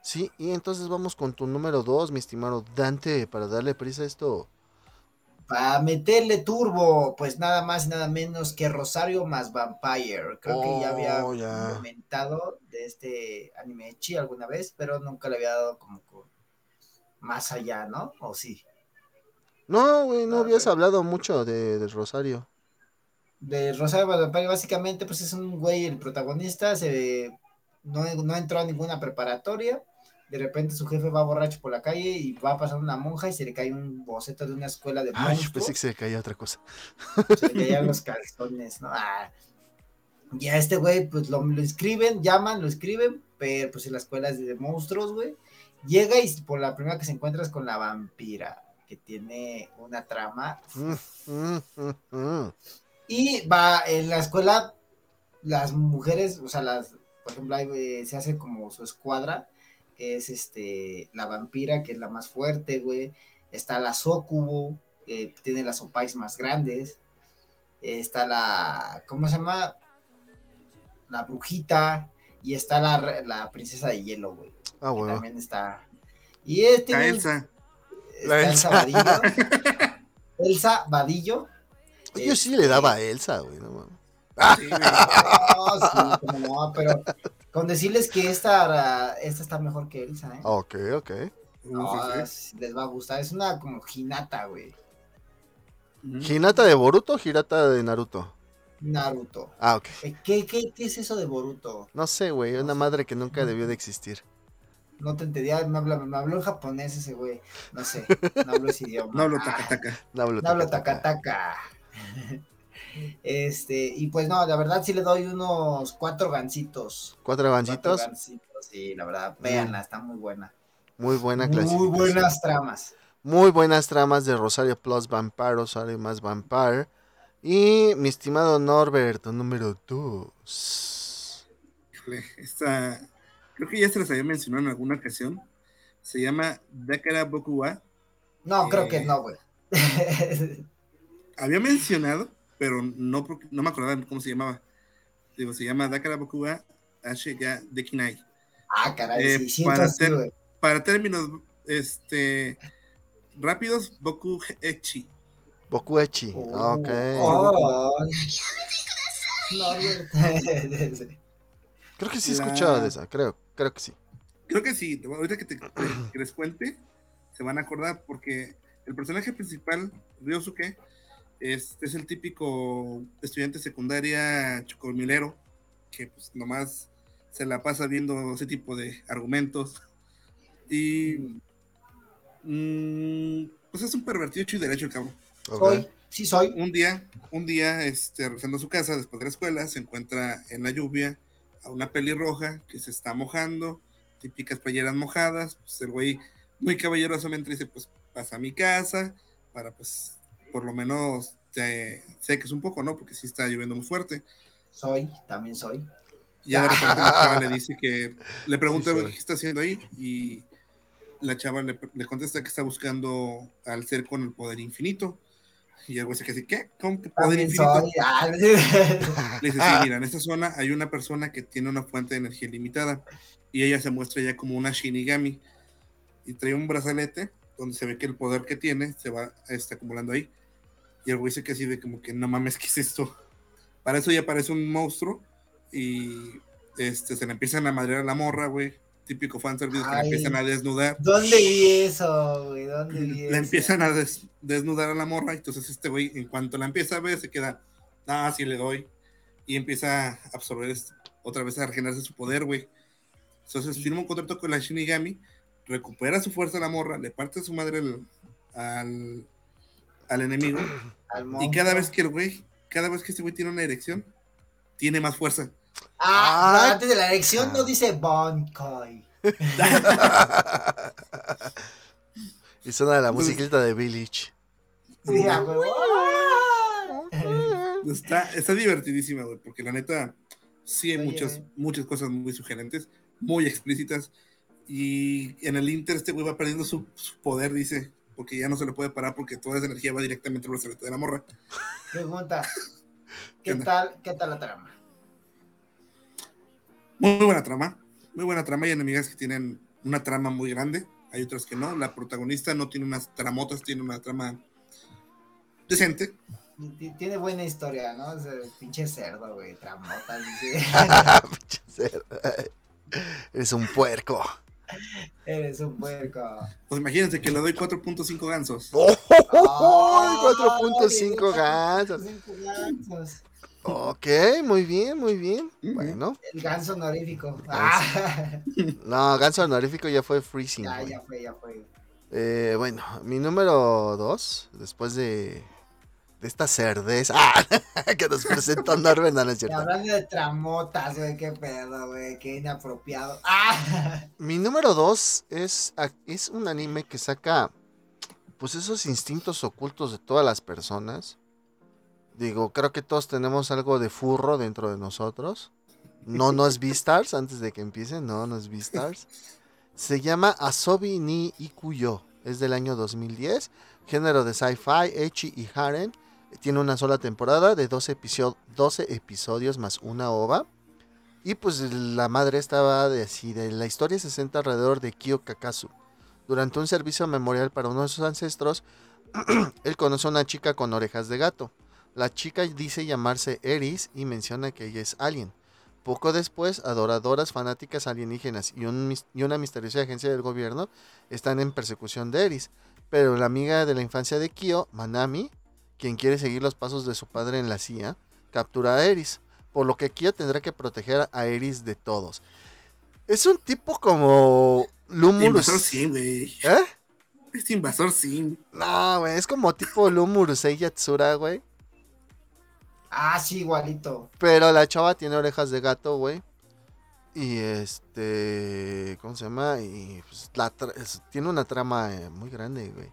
Sí, y entonces vamos con tu número dos, mi estimado Dante, para darle prisa a esto. Para meterle turbo, pues nada más y nada menos que Rosario más Vampire. Creo que ya había oh, comentado de este anime chi alguna vez, pero nunca le había dado como más allá, ¿no? ¿O sí? No, güey, no habías hablado mucho de, de Rosario. De Rosario más Vampire, básicamente, pues es un güey, el protagonista, se no, no entró a ninguna preparatoria de repente su jefe va borracho por la calle y va pasando una monja y se le cae un boceto de una escuela de Ay, monstruos. pensé que se le caía otra cosa. Se le caían los calzones, ¿no? Ah. Y a este güey, pues lo, lo escriben, llaman, lo escriben, pero pues en la escuela es de monstruos, güey. Llega y por la primera que se encuentra es con la vampira, que tiene una trama. Mm, mm, mm, mm. Y va en la escuela, las mujeres, o sea, las, por ejemplo, ahí, eh, se hace como su escuadra, que es este, la vampira, que es la más fuerte, güey. Está la Sokubo, que tiene las opais más grandes. Está la, ¿cómo se llama? La brujita. Y está la, la princesa de hielo, güey. Ah, bueno. también está. Y es, A tiene- Elsa. está La Elsa Elsa. Vadillo. Elsa Vadillo. Yo sí le daba a Elsa, güey. No, mames. Sí. No, sí, no, pero con decirles que esta, esta está mejor que Elsa, ¿eh? ok, ok. No, sí, sí. les va a gustar. Es una como Hinata, güey. ¿Hinata de Boruto o Hirata de Naruto? Naruto. Ah, ok. Eh, ¿Qué, qué, qué es eso de Boruto? No sé, güey. Una madre que nunca debió de existir. No te entendía, me, habla- me habló en japonés ese güey. No sé, no hablo ese idioma. No hablo Ah, taca. No hablo No Este, y pues no, la verdad sí le doy unos cuatro gancitos. Cuatro Cuatro gancitos. gancitos, sí, la verdad, véanla, está muy buena. Muy buena Muy clasificación. buenas tramas. Muy buenas tramas de Rosario Plus Vampire, Rosario más Vampire. Y mi estimado Norberto, número 2. Híjole, esta. Creo que ya se las había mencionado en alguna ocasión. Se llama Dakara Boku wa. No, creo Eh. que no, güey. Había mencionado, pero no, porque- no me acordaba cómo se llamaba. Digo, se llama Dakara Boku wa Ashe ga Dekinai. ah, caray, Eh, sí, para. Para términos este, rápidos, Boku Echi. Bokuechi. Oh, ok. oh. No, güey. Creo que sí he La- escuchado de esa, creo, creo que sí. Creo que sí, ahorita que, te, que les cuente, se van a acordar porque el personaje principal, Ryosuke, es, es el típico estudiante secundaria chocomilero que pues nomás se la pasa viendo ese tipo de argumentos y mm, pues es un pervertido hecho y derecho el cabrón. Soy, sí soy. Un día, un día, este, regresando a su casa después de la escuela, se encuentra en la lluvia a una pelirroja que se está mojando, típicas playeras mojadas, pues el güey muy caballerosamente dice, pues pasa a mi casa, para pues por lo menos te seques un poco, ¿no? Porque sí está lloviendo muy fuerte. Soy, también soy. Y ya de repente la chava le dice que, le pregunta Sí, "Güey, soy. qué está haciendo ahí y la chava le, le contesta que está buscando al ser con el poder infinito. Y el güey se queda así, ¿qué? ¿Cómo que poder También infinito? soy. Ah, Le dice, sí, mira, en esta zona hay una persona que tiene una fuente de energía ilimitada y ella se muestra ya como una Shinigami y trae un brazalete donde se ve que el poder que tiene se va este, acumulando ahí. Y el güey se queda así de como que no mames, ¿qué es esto? Para eso ya aparece un monstruo y este, se le empiezan a madrear a la morra, güey. Típico fanservice que la empiezan a desnudar. ¿Dónde vi eso, güey? ¿Dónde vi La eso? empiezan a des- desnudar a la morra, entonces este güey, en cuanto la empieza a ver, se queda, ah, sí le doy, y empieza a absorber est- otra vez a regenerarse su poder, güey. Entonces firma un contrato con la Shinigami, recupera su fuerza a la morra, le parte su madre al, al, al enemigo, Al y cada vez que el güey, cada vez que este güey tiene una erección, tiene más fuerza. Ah, Ah. antes de la elección no dice Bonkai. y suena la musiquita de Village. Sí. Está, está divertidísima, güey, porque la neta sí hay Oye. muchas, muchas cosas muy sugerentes, muy explícitas. Y en el Inter este güey va perdiendo su, su poder, dice, porque ya no se le puede parar porque toda esa energía va directamente al brazalete de la morra. Pregunta. ¿Qué tal, qué tal la trama? Muy buena trama, muy buena trama. Hay enemigas que tienen una trama muy grande, hay otras que no. La protagonista no tiene unas tramotas, tiene una trama decente. Tiene buena historia, ¿no? O sea, pinche cerdo, güey, tramota, dice. Pinche cerdo. Eres un puerco. Eres un puerco. Pues imagínense que le doy 4.5 gansos. ¡Oh! Ay, 4.5 gansos. 4.5 gansos. Ok, muy bien, muy bien. Bueno. El ganso honorífico. Ah. No, ganso honorífico ya fue Freezing. Ya, ya fue, ya fue. Eh, bueno, mi número dos, después de, de esta cerdeza ah, que nos presentó Norben, no, no es cierto. Hablando de tramotas, güey, qué pedo, güey, qué inapropiado. Ah. Mi número dos es, es un anime que saca, pues, esos instintos ocultos de todas las personas Digo, creo que todos tenemos algo de furro dentro de nosotros. No, no es Beastars antes de que empiece. No, no es Beastars. Se llama Asobi ni Ikuyo. Es del año 2010. Género de sci-fi, Echi y Haren. Tiene una sola temporada de 12, 12 episodios más una ova. Y pues la madre estaba de así. De la historia se centra alrededor de Kyo Kakasu. Durante un servicio memorial para uno de sus ancestros, él conoce a una chica con orejas de gato. La chica dice llamarse Eris y menciona que ella es alien. Poco después, adoradoras fanáticas alienígenas y, una misteriosa agencia del gobierno están en persecución de Eris. Pero la amiga de la infancia de Kyo, Manami, quien quiere seguir los pasos de su padre en la CIA, captura a Eris. Por lo que Kyo tendrá que proteger a Eris de todos. Es un tipo como Lumurus. Invasor Sim, güey. ¿Eh? Es Invasor Sim. No, güey, es como tipo Lumurus Yatsura, güey. Ah, sí, igualito. Pero la chava tiene orejas de gato, güey. Y este. ¿Cómo se llama? Y pues, la tiene una trama eh, muy grande, güey.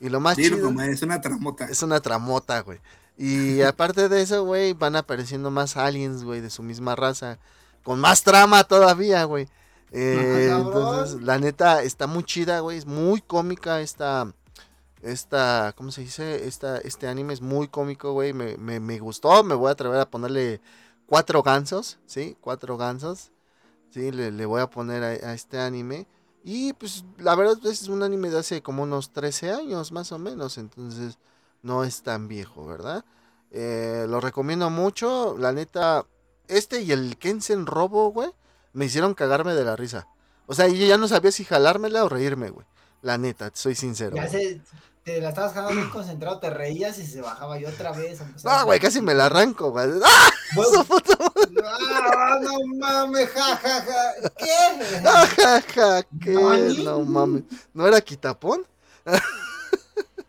Y lo más chido. es una tramota. Es una tramota, güey. Y aparte de eso, güey, van apareciendo más aliens, güey, de su misma raza. Con más trama todavía, güey. Eh, entonces, la neta, está muy chida, güey. Es muy cómica esta, esta, ¿cómo se dice? Esta, este anime es muy cómico, güey. Me, me, gustó. Me voy a atrever a ponerle cuatro gansos, ¿sí? Cuatro gansos. Sí, le, voy a poner a, este anime. Y pues la verdad es un anime de hace como unos 13 años, más o menos. Entonces no es tan viejo, ¿verdad? Eh, lo recomiendo mucho. La neta, este y el Kensen Robo, güey, me hicieron cagarme de la risa. O sea, yo ya no sabía si jalármela o reírme, güey. La neta, soy sincero. Ya te la estabas jalando muy concentrado, te reías y se bajaba y otra vez. No, güey, casi me la arranco, güey. ¡Ah! ¡Ah! no mames, jajaja. Ja, ¿Qué? Ja, ja, ja, ¿qué? No, mames. ¿No era quitapón?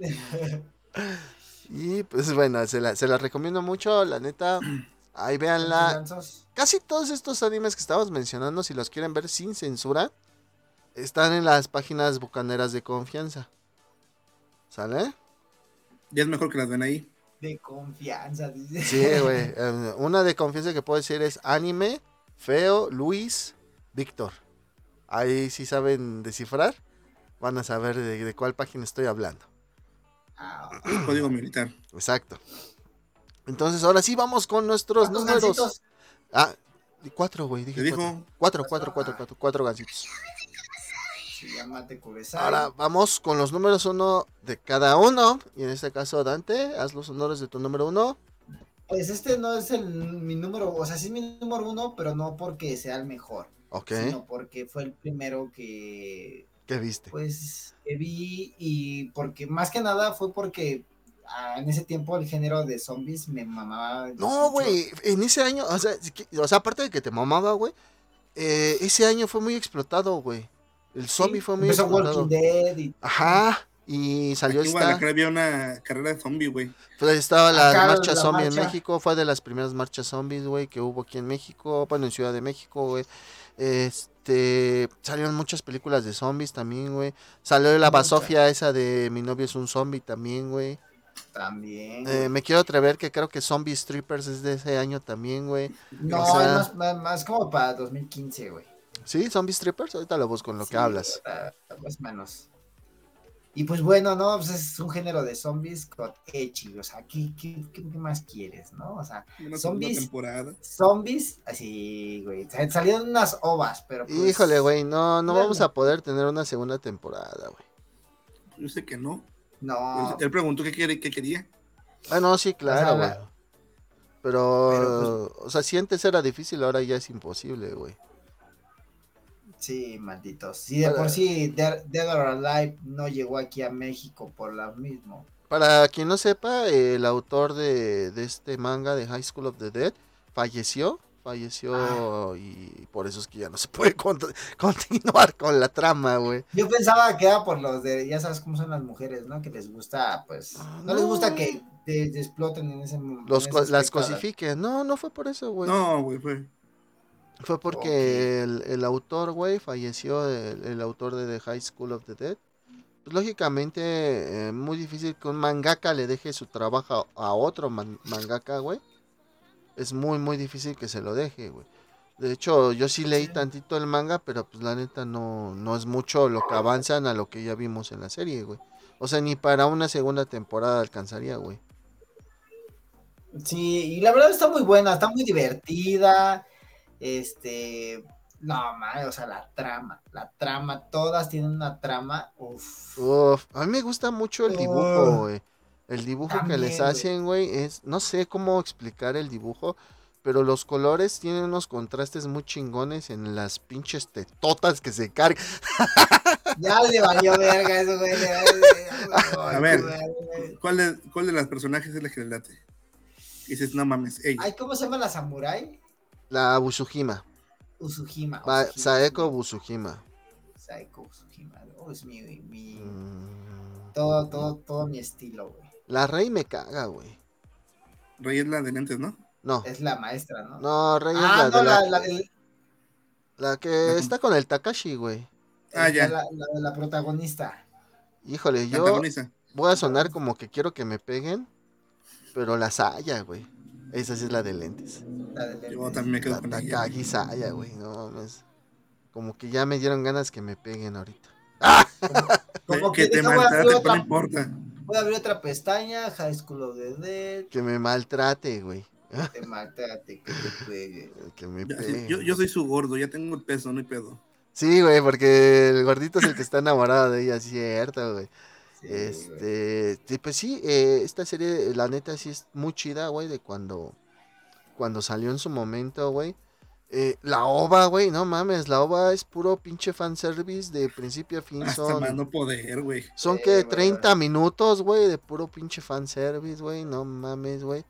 y pues bueno, se la, se la recomiendo mucho, la neta. Ahí véanla. Casi todos estos animes que estabas mencionando, si los quieren ver sin censura, están en las páginas bucaneras de confianza. ¿Sale? Ya es mejor que las ven ahí. De confianza, dice. Sí, güey. Eh, una de confianza que puedo decir es anime, feo, Luis, Víctor. Ahí sí saben descifrar. Van a saber de, cuál página estoy hablando. Ah, código militar. Exacto. Entonces, ahora sí vamos con nuestros números. Ah, cuatro, güey. Dije cuatro. Cuatro, cuatro, cuatro, cuatro, cuatro gansitos. Ahora vamos con los números uno de cada uno. Y en este caso, Dante, haz los honores de tu número uno. Pues este no es el, mi número, o sea, sí es mi número uno, pero no porque sea el mejor. Ok. Sino porque fue el primero que. ¿Qué viste? Pues que vi y porque más que nada fue porque ah, en ese tiempo el género de zombies me mamaba. No, güey, en ese año, o sea, o sea, aparte de que te mamaba, güey, eh, ese año fue muy explotado, güey. El zombie fue muy Walking Dead y... Ajá. Y salió Aquí esta. había una carrera de zombie, güey. estaba la marcha zombie en México. Fue de las primeras marchas zombies, güey, que hubo aquí en México. Bueno, en Ciudad de México, güey. Este. Salieron muchas películas de zombies también, güey. Salió la basofia esa de Mi novio es un zombie también, güey. También. Eh, me quiero atrever que creo que Zombie Strippers es de ese año también, güey. No, es más, más, como para 2015, güey. ¿Sí? ¿Zombie Strippers? Ahorita lo busco en lo que hablas. Más o menos. Y pues bueno, ¿no? Pues es un género de zombies con echi, o sea, ¿qué, qué, más quieres, no? O sea, zombies. Temporada. Zombies, así, güey. Salieron unas ovas, pero. Pues, Híjole, güey, no, no vamos a poder tener una segunda temporada, güey. Yo sé que no. No. Él preguntó qué, quiere, qué quería. Ah, no, sí, claro, güey. pero, pues, o sea, si antes era difícil, ahora ya es imposible, güey. Sí, malditos. Sí, de por sí Dead, or Alive no llegó aquí a México por lo mismo. Para quien no sepa, el autor de, de este manga de High School of the Dead falleció falleció ah. y por eso es que ya no se puede continuar con la trama, güey. Yo pensaba que era por los de, ya sabes cómo son las mujeres, ¿no? Que les gusta, pues, ah, no, les gusta que te, exploten en ese momento. las cosifiquen, no, no fue por eso, güey. No, güey, fue. Fue porque el, autor, güey, falleció, el, autor de The High School of the Dead. Pues, lógicamente, eh, muy difícil que un mangaka le deje su trabajo a otro mangaka, güey es muy, muy difícil que se lo deje, güey. De hecho, yo sí leí tantito el manga, pero pues la neta no, no es mucho lo que avanzan a lo que ya vimos en la serie, güey. O sea, ni para una segunda temporada alcanzaría, güey. Sí, y la verdad está muy buena, está muy divertida. Este, no, madre, o sea, la trama, la trama, todas tienen una trama. Uf. Uf, a mí me gusta mucho el dibujo, güey. El dibujo que les hacen, güey, es, no sé cómo explicar el dibujo, pero los colores tienen unos contrastes muy chingones en las pinches tetotas que se cargan. Ya le valió verga eso, güey. A ver, ¿cuál de, ¿cuál de las personajes es la que le late? dices, no mames, ella. Ay, ¿cómo se llama la samurai? La Busujima. Usujima. Saeko Busujima. Saeko Busujima. Oh, es mi, mi... Mm. Todo, todo, todo mi estilo, güey. La Rey me caga, güey. Rey es la de lentes, ¿no? No. Es la maestra, ¿no? No, Rey es ah, la de la, la, la que está con el Takashi, güey. Ah, ya. La, de la protagonista. Híjole, yo voy a sonar como que quiero que me peguen, pero la Saya, güey. Esa sí es la de lentes. La de lentes. Yo también me quedo con la Takagi Saya, güey. No, no es... Como que ya me dieron ganas que me peguen ahorita. Como, que, te maltrate, no importa. Voy a abrir otra pestaña, High School of the Dead. Que me maltrate, güey. Que te maltrate, que te pegue. Que me pegue. Yo, yo, soy su gordo, ya tengo el peso, no hay pedo. Sí, güey, porque el gordito es el que está enamorado de ella, cierto, güey. Este, pues sí, eh, esta serie, la neta, sí es muy chida, güey, de cuando, cuando salió en su momento, güey. Eh, la OVA, güey, no mames, la OVA es puro pinche fanservice de principio a fin. son, no poder, güey. Son que 30 minutos, güey, de puro pinche fanservice, güey, no mames, güey.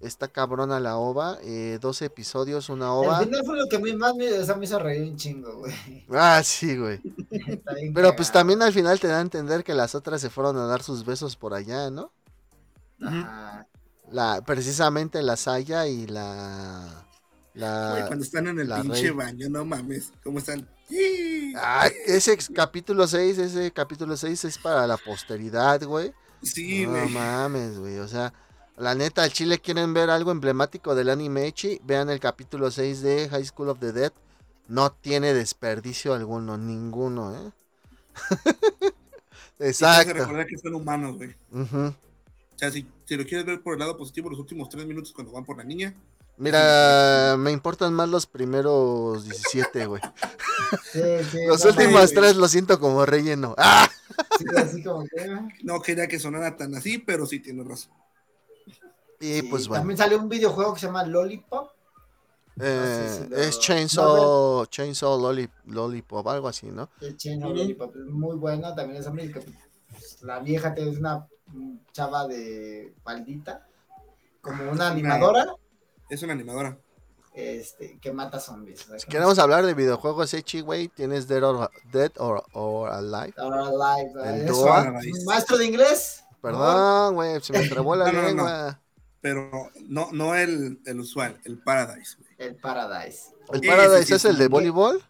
Está cabrona la OVA, eh, 12 episodios, una OVA. Al final fue lo que más me, me hizo reír un chingo, güey. Ah, sí, güey. Pero pues también al final te da a entender que las otras se fueron a dar sus besos por allá, ¿no? Ajá. La, precisamente la Saya y la cuando están en el pinche baño, no mames, ¿cómo están? ese capítulo 6, ese capítulo 6 es para la posteridad, güey. Sí, güey. No mames, güey, o sea, la neta, al chile quieren ver algo emblemático del anime Echi, vean el capítulo 6 de High School of the Dead. No tiene desperdicio alguno, ninguno, ¿eh? Exacto. recordar que son humanos, güey. O sea, si, si, lo quieres ver por el lado positivo, los últimos tres minutos cuando van por la niña, Mira, me importan más los primeros 17, güey. los últimos tres los siento como relleno. ¡Ah! No quería que sonara tan así, pero sí tiene razón. Y pues bueno. También salió un videojuego que se llama Lollipop. Eh, es Chainsaw, Chainsaw Lollipop, algo así, ¿no? Chainsaw Lollipop, muy bueno, también es América. Pues, la vieja es una chava de faldita, como una animadora. Es una animadora. Este, que mata zombies. Si queremos hablar de videojuegos Echi, güey, tienes Dead or, Dead or, or Alive. Or Alive. ¿Maestro de inglés? Perdón, güey, se me trabó la lengua. Pero no, no el, el usual, el Paradise, güey. El Paradise. ¿El Paradise es el de voleibol?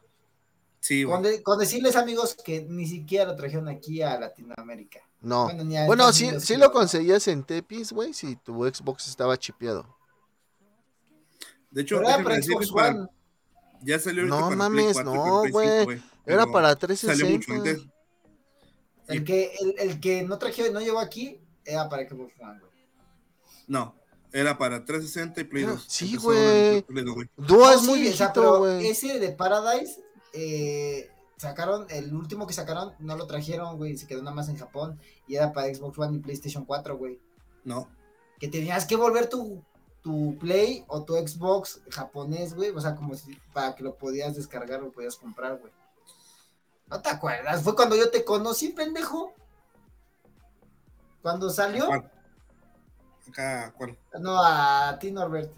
Sí, güey. Con, decirles, amigos, que ni siquiera lo trajeron aquí a Latinoamérica. No. Bueno, sí, sí lo conseguías en Tepis, güey, si tu Xbox estaba chipeado. De hecho, ya salió No mames, no, güey. Era para 360. El que, el, el, que no traje, no llegó aquí, era para Xbox One, güey. No, era para 360 y Play 2. Sí, güey. Dúo es muy viejito, güey. Ese de Paradise, eh, sacaron, el último que sacaron, no lo trajeron, güey, se quedó nada más en Japón. Y era para Xbox One y PlayStation 4, güey. No. Que tenías que volver tu tu Play o tu Xbox japonés, güey. O sea, como si para que lo podías descargar o lo podías comprar, güey. ¿No te acuerdas? Fue cuando yo te conocí, pendejo. ¿Cuándo salió? Acá, ¿cuál? No, a ti, Norbert.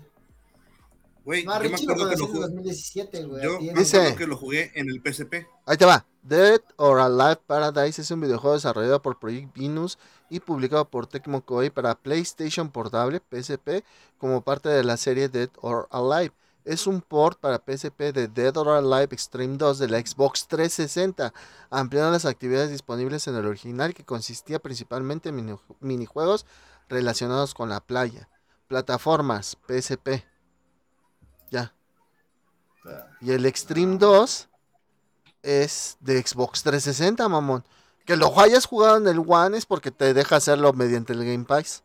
Güey, No, yo me acuerdo que lo jugué. 2017, güey. Yo me Dice- acuerdo que lo jugué en el PSP. Ahí te va. Dead or Alive Paradise es un videojuego desarrollado por Project Venus y publicado por Tecmo Koei para PlayStation Portable, PSP, como parte de la serie Dead or Alive. Es un port para PSP de Dead or Alive Extreme 2 de la Xbox 360, ampliando las actividades disponibles en el original que consistía principalmente en mini- minijuegos relacionados con la playa. Plataformas, PSP. Ya. Y el Extreme 2 es de Xbox 360, mamón. Que lo hayas jugado en el One es porque te deja hacerlo mediante el Game Pass.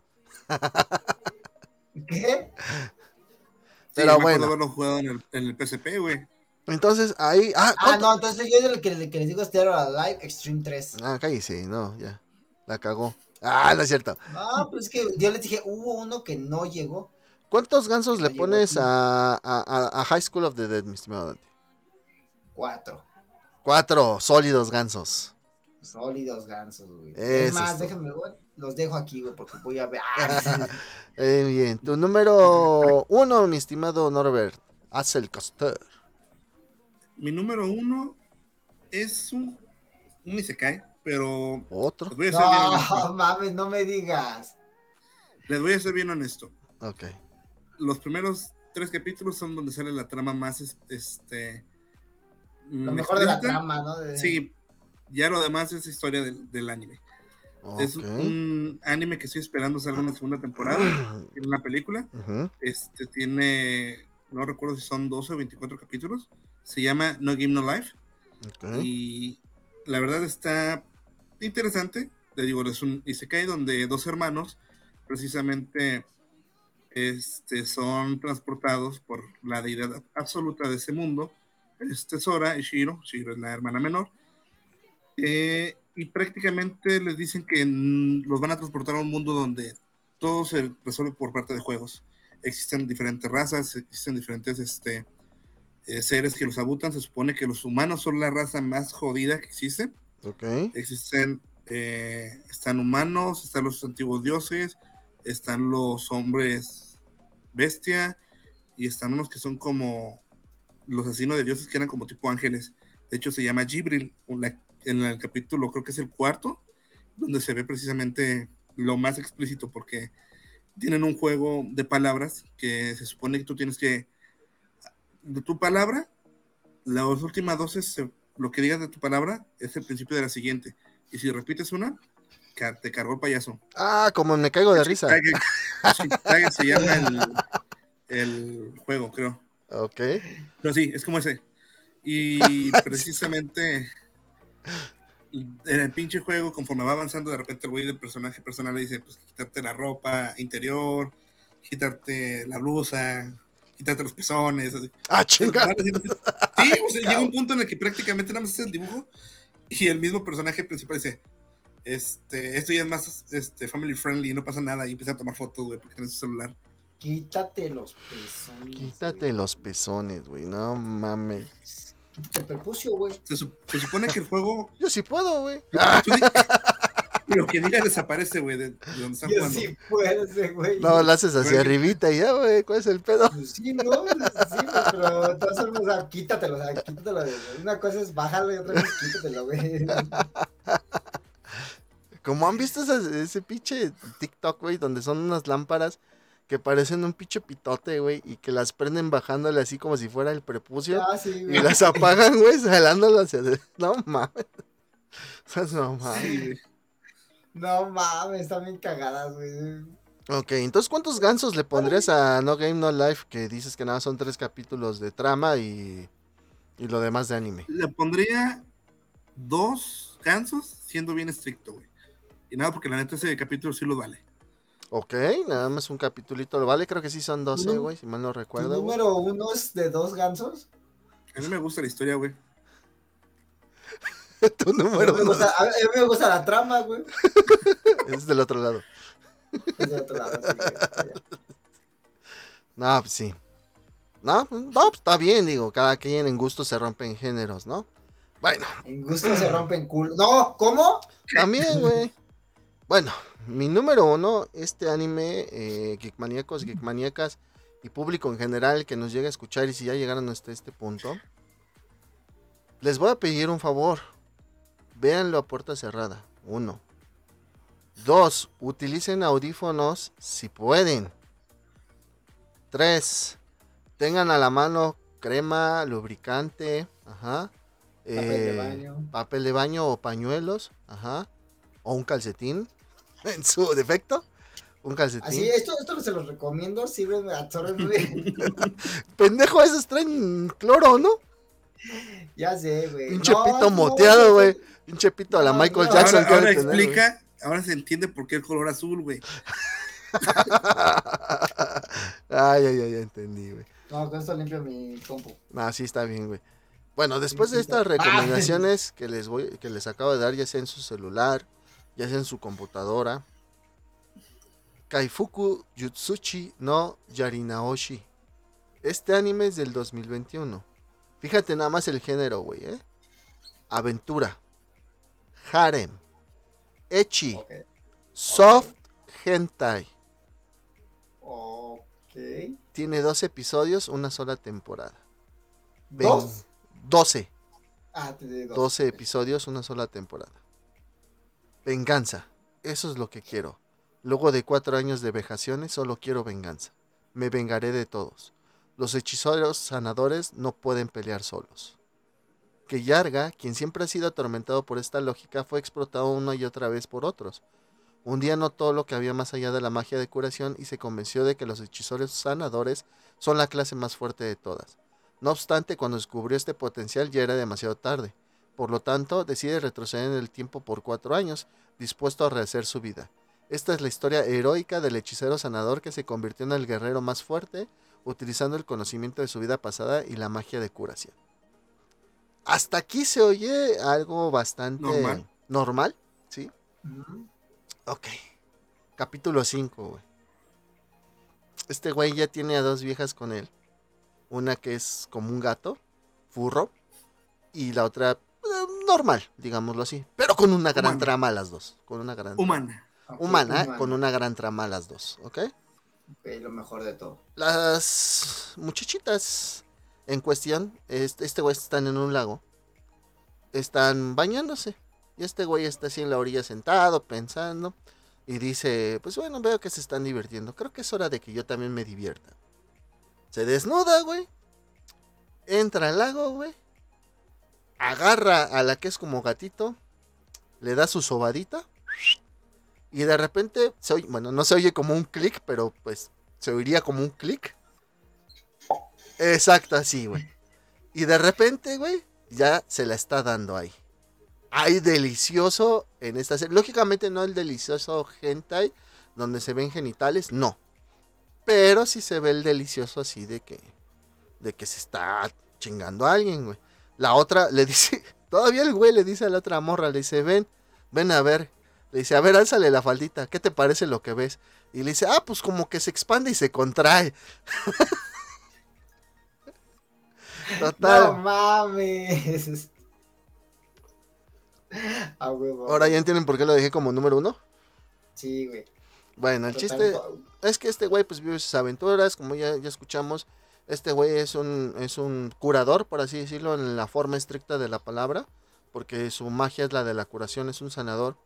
¿Qué? Sí, Pero yo me bueno. haberlo jugado en el, en el PSP, güey. Entonces ahí. Ah, Ah, no, entonces yo el que, que les digo es Dead or Alive Extreme 3. Ah, cállese, no, ya. La cagó. Ah, no es cierto. No, pues es que yo les dije, hubo uno que no llegó. ¿Cuántos gansos No le pones a, a- High School of the Dead, mi estimado Dante? Cuatro. Cuatro sólidos gansos. Sólidos gansos, güey. Eso Es más, déjenme, güey, los dejo aquí, güey, porque voy a ver. Ah, Eh, bien, tu número uno, mi estimado Norbert. Haz el coster. Mi número uno es un, un Isekai, pero Otro. les voy a ser bien no, mames, no me digas. Les voy a ser bien honesto. Ok. Los primeros tres capítulos son donde sale la trama más es- este Lo mm, mejor de la trama, ¿no? De- Sí, ya lo demás es historia del, del anime. Es ok. un anime que estoy esperando salga una segunda temporada. Tiene una película. Ujú. Este tiene, no recuerdo si son 12 o 24 capítulos. Se llama No Game No Life. ok. Y la verdad está interesante. Le digo, es un Isekai donde dos hermanos precisamente este, son transportados por la deidad absoluta de ese mundo. Este es Sora y Shiro. Shiro es la hermana menor. Eh, y prácticamente les dicen que mm, los van a transportar a un mundo donde todo se resuelve por parte de juegos. Existen diferentes razas, existen diferentes este, eh, seres que los abutan. Se supone que los humanos son la raza más jodida que existe. Ok. Existen, eh, están humanos, están los antiguos dioses, están los hombres bestia y están unos que son como los asesinos de dioses que eran como tipo ángeles. De hecho, se llama Gibril. en el capítulo, creo que es el cuarto, donde se ve precisamente lo más explícito porque tienen un juego de palabras que se supone que tú tienes que de tu palabra las últimas dos es eh, lo que digas de tu palabra es el principio de la siguiente y si repites una te cargó el payaso Ah, como me caigo de risa. Se llama el, el juego creo Ok. pero sí, es como ese. Y precisamente en el pinche juego, conforme va avanzando, de repente el güey del personaje personal le dice, pues quitarte la ropa interior, quitarte la blusa, quitarte los pezones. así. Ah, chinga. Sí, o sea, llega un punto en el que prácticamente nada más es el dibujo y el mismo personaje principal dice, este, esto ya es más este, family friendly, no pasa nada, y empieza a tomar fotos, güey, porque tiene su celular. Quítate los pezones. Quítate güey. los pezones, güey. No mames. Quítate el prepucio, güey. Se, su- se supone que el juego Yo sí puedo, güey. Lo que diga desaparece, güey, de, de donde están Yo jugando. sí puedo ese, güey. No, lo haces hacia arribita y ya, güey. ¿Cuál es el pedo? Pues sí, no, sí, güey, pero todas formas, o sea, quítatelo, o sea, quítatelo. Una cosa es bajarlo y otra vez quítatelo, güey. Como han visto ese, ese pinche TikTok, güey, donde son unas lámparas que parecen un pinche pitote, güey, y que las prenden bajándole así como si fuera el prepucio. Ah, sí, Y güey. las apagan, güey, jalándolo hacia... No mames. Esas mamadas. Sí, güey. No mames, están bien cagadas, güey. Ok, entonces ¿cuántos gansos le pondrías a No Game No Life? Que dices que nada son tres capítulos de trama y, y lo demás de anime. Le pondría dos gansos siendo bien estricto, güey. Y nada, porque la neta ese capítulo sí lo vale. Ok, nada más un capitulito lo vale, creo que sí son 12, No. güey, si mal no ¿Tu recuerdo. güey. número uno es de dos gansos? A mí me gusta la historia, güey. tu A mí, número me uno gusta, a mí me gusta la trama, güey. es del otro lado. Es de otro lado, sí. No, pues sí. No, pues, no, pues está bien, digo, cada quien en gusto se rompen géneros, ¿no? Bueno, En gusto se rompen culo. No, ¿cómo? también, güey. Bueno, mi número uno, este anime, eh, Geekmaníacos, Geekmaníacas y público en general que nos llegue a escuchar y si ya llegaron hasta este punto, les voy a pedir un favor. Véanlo a puerta cerrada. Uno. Dos, utilicen audífonos si pueden. Tres, tengan a la mano crema, lubricante, ajá. Papel de eh, baño. papel de baño o pañuelos, ajá. O un calcetín, en su defecto. Un calcetín. Así, esto, esto se los recomiendo, sirven, bien. Pendejo, esos traen cloro, ¿no? ya sé, güey. Pinche No, pito no, moteado, no, güey. Pinche pito a la No, Michael no. Jackson. Ahora, ahora tener, explica, ahora se entiende por qué el color azul, güey. ay, ay, ay, ya entendí, güey. No, con esto limpio mi compu. Ah, sí, está bien, güey. Bueno, después de estas está- recomendaciones que les voy, que les acabo de dar, ya sea en su celular, ya sea en su computadora, Kaifuku Yutsuchi no Yarinaoshi. Este anime es del 2021. Fíjate nada más el género, güey, ¿eh? Aventura, harem, echi, soft hentai. Ok. Tiene dos episodios, una sola temporada. ¿Dos? 12. Ah, te di dos. 12 episodios, una sola temporada. Venganza. Eso es lo que quiero. Luego de cuatro años de vejaciones, solo quiero venganza. Me vengaré de todos. Los hechiceros sanadores no pueden pelear solos. Que Yarga, quien siempre ha sido atormentado por esta lógica, fue explotado una y otra vez por otros. Un día notó lo que había más allá de la magia de curación y se convenció de que los hechiceros sanadores son la clase más fuerte de todas. No obstante, cuando descubrió este potencial ya era demasiado tarde. Por lo tanto, decide retroceder en el tiempo por cuatro años, dispuesto a rehacer su vida. Esta es la historia heroica del hechicero sanador que se convirtió en el guerrero más fuerte, utilizando el conocimiento de su vida pasada y la magia de curación. Hasta aquí se oye algo bastante Normal. normal, ¿sí? Ujú. Ok. Capítulo 5, güey. Este güey ya tiene a dos viejas con él. Una que es como un gato, furro. Y la otra, eh, normal, digámoslo así. Pero con una gran Humana. trama las dos. Con una gran Humana. Humana, humana. con una gran trama las dos, ¿ok? Lo mejor de todo. Las muchachitas en cuestión, este, este güey están en un lago. Están bañándose. Y este güey está así en la orilla sentado, pensando. Y dice, pues bueno, veo que se están divirtiendo. Creo que es hora de que yo también me divierta. Se desnuda, güey. Entra al lago, güey. Agarra a la que es como gatito. Le da su sobadita. Y de repente, se oye- bueno, no se oye como un clic, pero pues se oiría como un clic. Exacto, así, güey. Y de repente, güey, ya se la está dando ahí. Hay delicioso en esta serie. Lógicamente no el delicioso hentai donde se ven genitales, no. Pero sí se ve el delicioso así de que de que se está chingando a alguien, güey. La otra le dice, todavía el güey le dice a la otra morra, le dice, "Ven, ven a ver." Le dice, "A ver, álzale la faldita, ¿qué te parece lo que ves?" Y le dice, "Ah, pues como que se expande y se contrae." Total. No mames. Ahora ya entienden por qué lo dejé como número uno. Sí, güey. Bueno, el Total, chiste es que este güey pues vive sus aventuras, como ya, ya escuchamos. Este güey es un, es un curador, por así decirlo, en la forma estricta de la palabra. Porque su magia es la de la curación, es un sanador.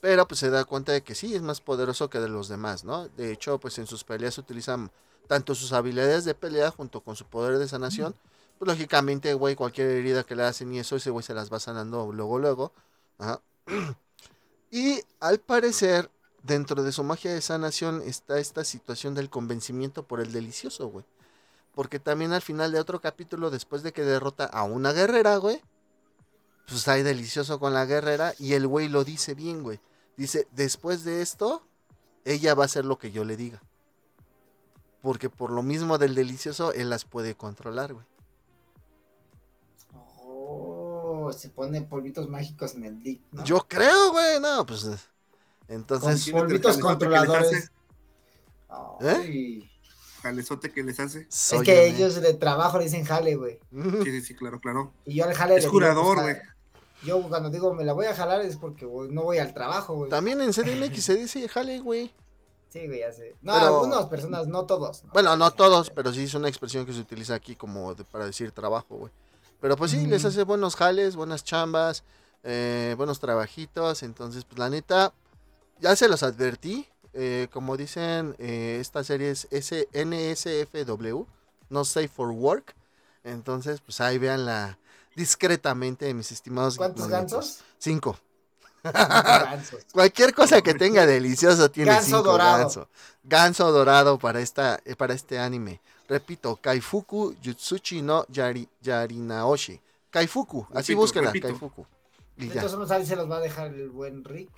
Pero pues se da cuenta de que sí, es más poderoso que de los demás, ¿no? De hecho, pues en sus peleas utilizan tanto sus habilidades de pelea junto con su poder de sanación. Pues lógicamente, güey, cualquier herida que le hacen y eso, ese güey se las va sanando luego, luego. Ajá. Y al parecer, dentro de su magia de sanación está esta situación del convencimiento por el delicioso, güey. Porque también al final de otro capítulo, después de que derrota a una guerrera, güey, pues hay delicioso con la guerrera y el güey lo dice bien, güey. Dice, después de esto, ella va a hacer lo que yo le diga. Porque por lo mismo del delicioso, él las puede controlar, güey. Oh, se pone polvitos mágicos en el dick, ¿no? Yo creo, güey, no, pues... eh, Con Entonces, el polvitos controladores. hace. Ay. Jalezote que les hace. Es soy que ellos de trabajo le dicen jale, güey. Sí, sí, sí, claro, claro. Y yo al jale Es le curador, pues, güey. Yo cuando digo me la voy a jalar es porque no voy al trabajo, güey. También en CDMX se dice jale, güey. Sí, güey, ya sé. No, algunas personas, no todos. Bueno, no todos, pero sí es una expresión que se utiliza aquí como para decir trabajo, güey. Pero pues sí, les hace buenos jales, buenas chambas, eh, buenos trabajitos. Entonces, pues la neta, ya se los advertí. Eh, como dicen, eh, esta serie es NSFW, No Safe for Work. Entonces, pues ahí veanla discretamente, mis estimados. ¿Cuántos gansos? Cinco. Cualquier cosa que tenga delicioso tiene ganso cinco dorado. ganso. dorado para esta para este anime. Repito, Kaifuku Jutsuchi no Yari, Yarinaoshi. Kaifuku, así búsquenla, Kaifuku. Y Entonces se los va a dejar el buen Rick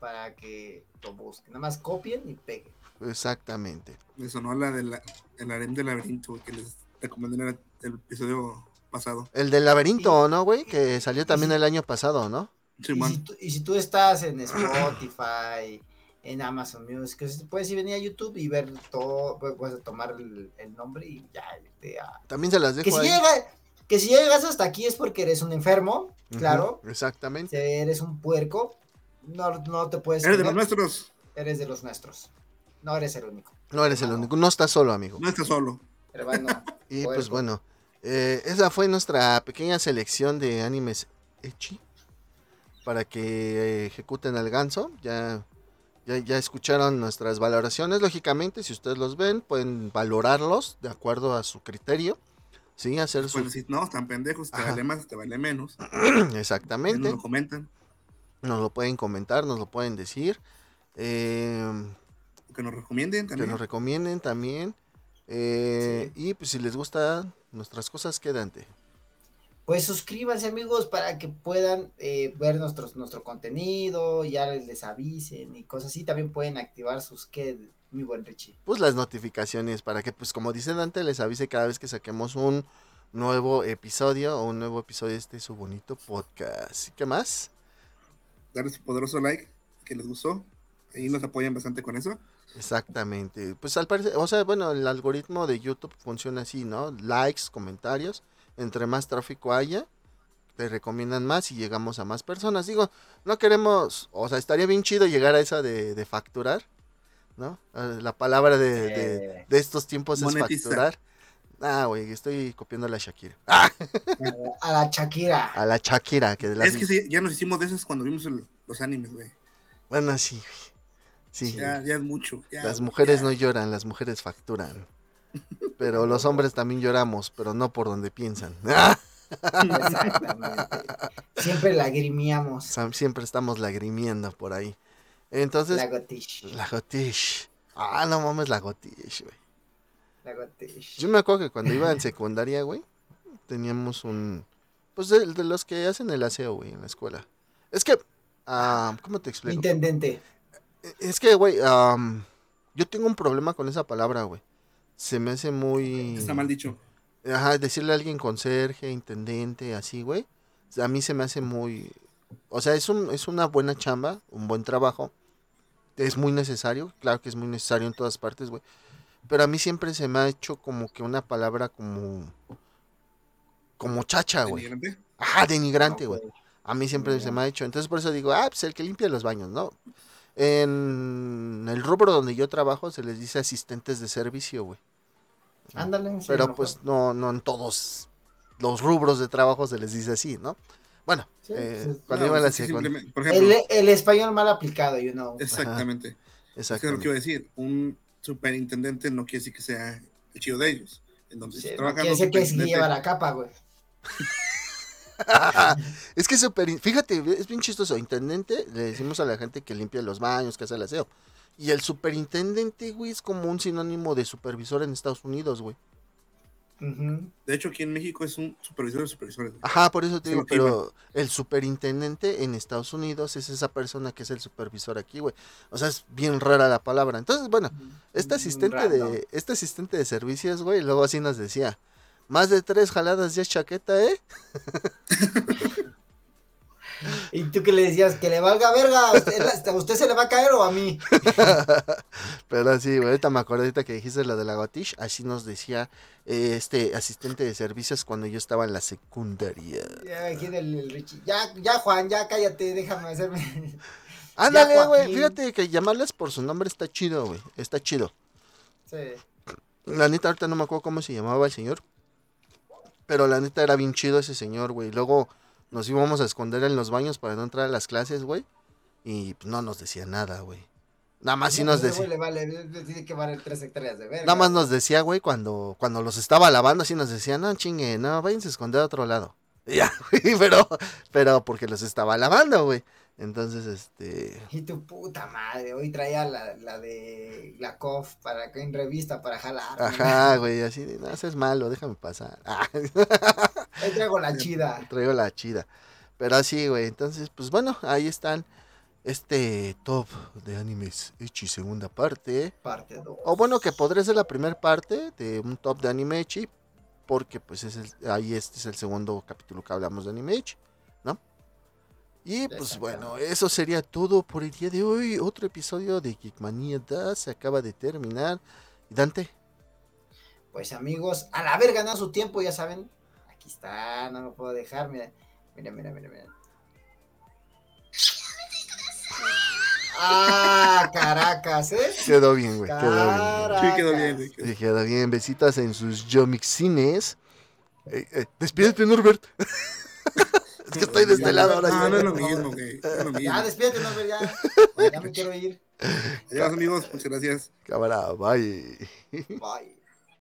para que lo busquen. Nada más copien y peguen. Exactamente. Eso no la del el harem del laberinto que les recomendé en el episodio pasado. El del laberinto, ¿no, güey? Que salió también el año pasado, ¿no? Sí, y, si tú, y, si tú, estás en Spotify, en Amazon Music, puedes ir venir a YouTube y ver todo, puedes tomar el, nombre y ya te También se las dejo que si, que si llegas hasta aquí es porque eres un enfermo, claro. exactamente. eres un puerco, no, no te puedes... Eres de los nuestros. Eres de los nuestros. No eres el único. No eres el único, no estás solo, amigo. No estás solo. y pues bueno, eh, esa fue nuestra pequeña selección de animes Echi para que ejecuten al ganso. Ya, ya, escucharon nuestras valoraciones. Lógicamente, si ustedes los ven, pueden valorarlos de acuerdo a su criterio. Sí, hacer su... decir, no, están pendejos, te vale más, te vale menos. Exactamente. Nos lo comentan. Nos lo pueden comentar, nos lo pueden decir. Eh, que nos recomienden también. Que nos recomienden también. Eh, y pues si les gusta nuestras cosas, quédate. Pues suscríbanse amigos para que puedan eh, ver nuestros, nuestro contenido, ya les, avisen y cosas así. También pueden activar sus que, mi buen Richie. Pues las notificaciones para que, pues como dice Dante, les avise cada vez que saquemos un nuevo episodio o un nuevo episodio de este su bonito podcast. ¿Qué más? Darle su poderoso like, que les gustó. Ahí nos apoyan bastante con eso. Exactamente. Pues al parecer, o sea, bueno, el algoritmo de YouTube funciona así, ¿no? Likes, comentarios. Entre más tráfico haya, te recomiendan más y llegamos a más personas. Digo, no queremos, o sea, estaría bien chido llegar a esa de, facturar, ¿no? La palabra de, de, estos tiempos es facturar. Ah, güey, estoy copiando a la Shakira. A la Shakira. A la Shakira. Que Es que sí, ya nos hicimos de esas cuando vimos los animes, güey. Bueno, sí, güey. Sí. Ya, ya es mucho. las mujeres no lloran, las mujeres facturan. Pero los hombres también lloramos, pero no por donde piensan. Exactamente. Siempre lagrimiamos. Siempre estamos lagrimiendo por ahí. Entonces. La gotish. La gotish. Ah, no mames, la gotish, güey. La gotish. Yo me acuerdo que cuando iba en secundaria, güey, teníamos un. Pues de, los que hacen el aseo, güey, en la escuela. Es que. Ah, ¿Cómo te explico? Intendente. Es que, güey, yo tengo un problema con esa palabra, güey. Se me hace muy... Está mal dicho. Ajá, decirle a alguien conserje, intendente, así, güey. A mí se me hace muy... O sea, es, un, es una buena chamba, un buen trabajo. Es muy necesario, claro que es muy necesario en todas partes, güey. Pero a mí siempre se me ha hecho como que una palabra como... Como chacha, güey. ¿Denigrante? Ajá, denigrante, güey. A mí siempre se me ha hecho. Entonces por eso digo, ah, pues el que limpia los baños, ¿no? En el rubro donde yo trabajo se les dice asistentes de servicio, güey. Ándale. Pero pues no, no en todos los rubros de trabajo se les dice así, ¿no? Bueno, eh, cuando iba a la Por ejemplo, el, español mal aplicado, you know. Exactamente. exactamente. Es lo que iba a decir. Un superintendente no quiere decir que sea el chido de ellos. Entonces, sí, no quiere decir que lleva la capa, güey. es que súper. Fíjate, es bien chistoso. Intendente, le decimos a la gente que limpia los baños, que hace el aseo. Y el superintendente, güey, es como un sinónimo de supervisor en Estados Unidos, güey. De hecho, aquí en México es un supervisor de supervisores. Ajá, por eso te digo, pero el superintendente en Estados Unidos es esa persona que es el supervisor aquí, güey. O sea, es bien rara la palabra. Entonces, bueno, este asistente de este asistente de servicios, güey, luego así nos decía, más de tres jaladas ya es chaqueta, ¿eh? y tú que le decías que le valga verga, ¿a usted, se le va a caer o a mí? Pero sí, güey, ahorita me acordé ahorita que dijiste la de la Gotish, así nos decía eh, este asistente de servicios cuando yo estaba en la secundaria. Ya, ya, ya Juan, ya cállate, déjame hacerme. Ándale, güey, fíjate que llamarles por su nombre está chido, güey, está chido. Sí. La neta, ahorita no me acuerdo cómo se llamaba el señor. Pero la neta era bien chido ese señor, güey. Luego nos íbamos a esconder en los baños para no entrar a las clases, güey. Y pues, no nos decía nada, güey. Nada más sí nos decía. Nada más nos decía, güey, cuando, cuando los estaba lavando, así nos decía, no, chingue, no, váyanse a esconder a otro lado. ya, güey, pero, pero porque los estaba lavando, güey. Entonces, este. Y tu puta madre, hoy traía la, la de la COF para que en revista para jalar. Ajá, güey, así de, no, es malo, déjame pasar. Ahí traigo la chida. Traigo la chida. Pero así, güey, entonces, pues bueno, ahí están. Este top de animes Echi segunda parte. Parte 2. O bueno, que podría ser la primera parte de un top de anime Echi. Porque pues es el, ahí este es el segundo capítulo que hablamos de anime Echi. Y pues bueno, eso sería todo por el día de hoy. Otro episodio de Geekmania Da se acaba de terminar. Dante. Pues amigos, al haber ganado su tiempo, ya saben, aquí está, no lo puedo dejar. Mira, mira, mira, mira. mira. Ah, Caracas, ¿eh? Quedó bien, güey. Quedó bien. Sí, quedó bien, güey. Sí, quedó bien. Besitas en sus Yomixines. Eh, eh, despídete, Norbert. Es que estoy de este lado ahora. No, no es lo mismo, güey. Ya, despídete, no, ya. Ya me quiero ir. Adiós, amigos. Muchas gracias. Cámara, bye. Bye.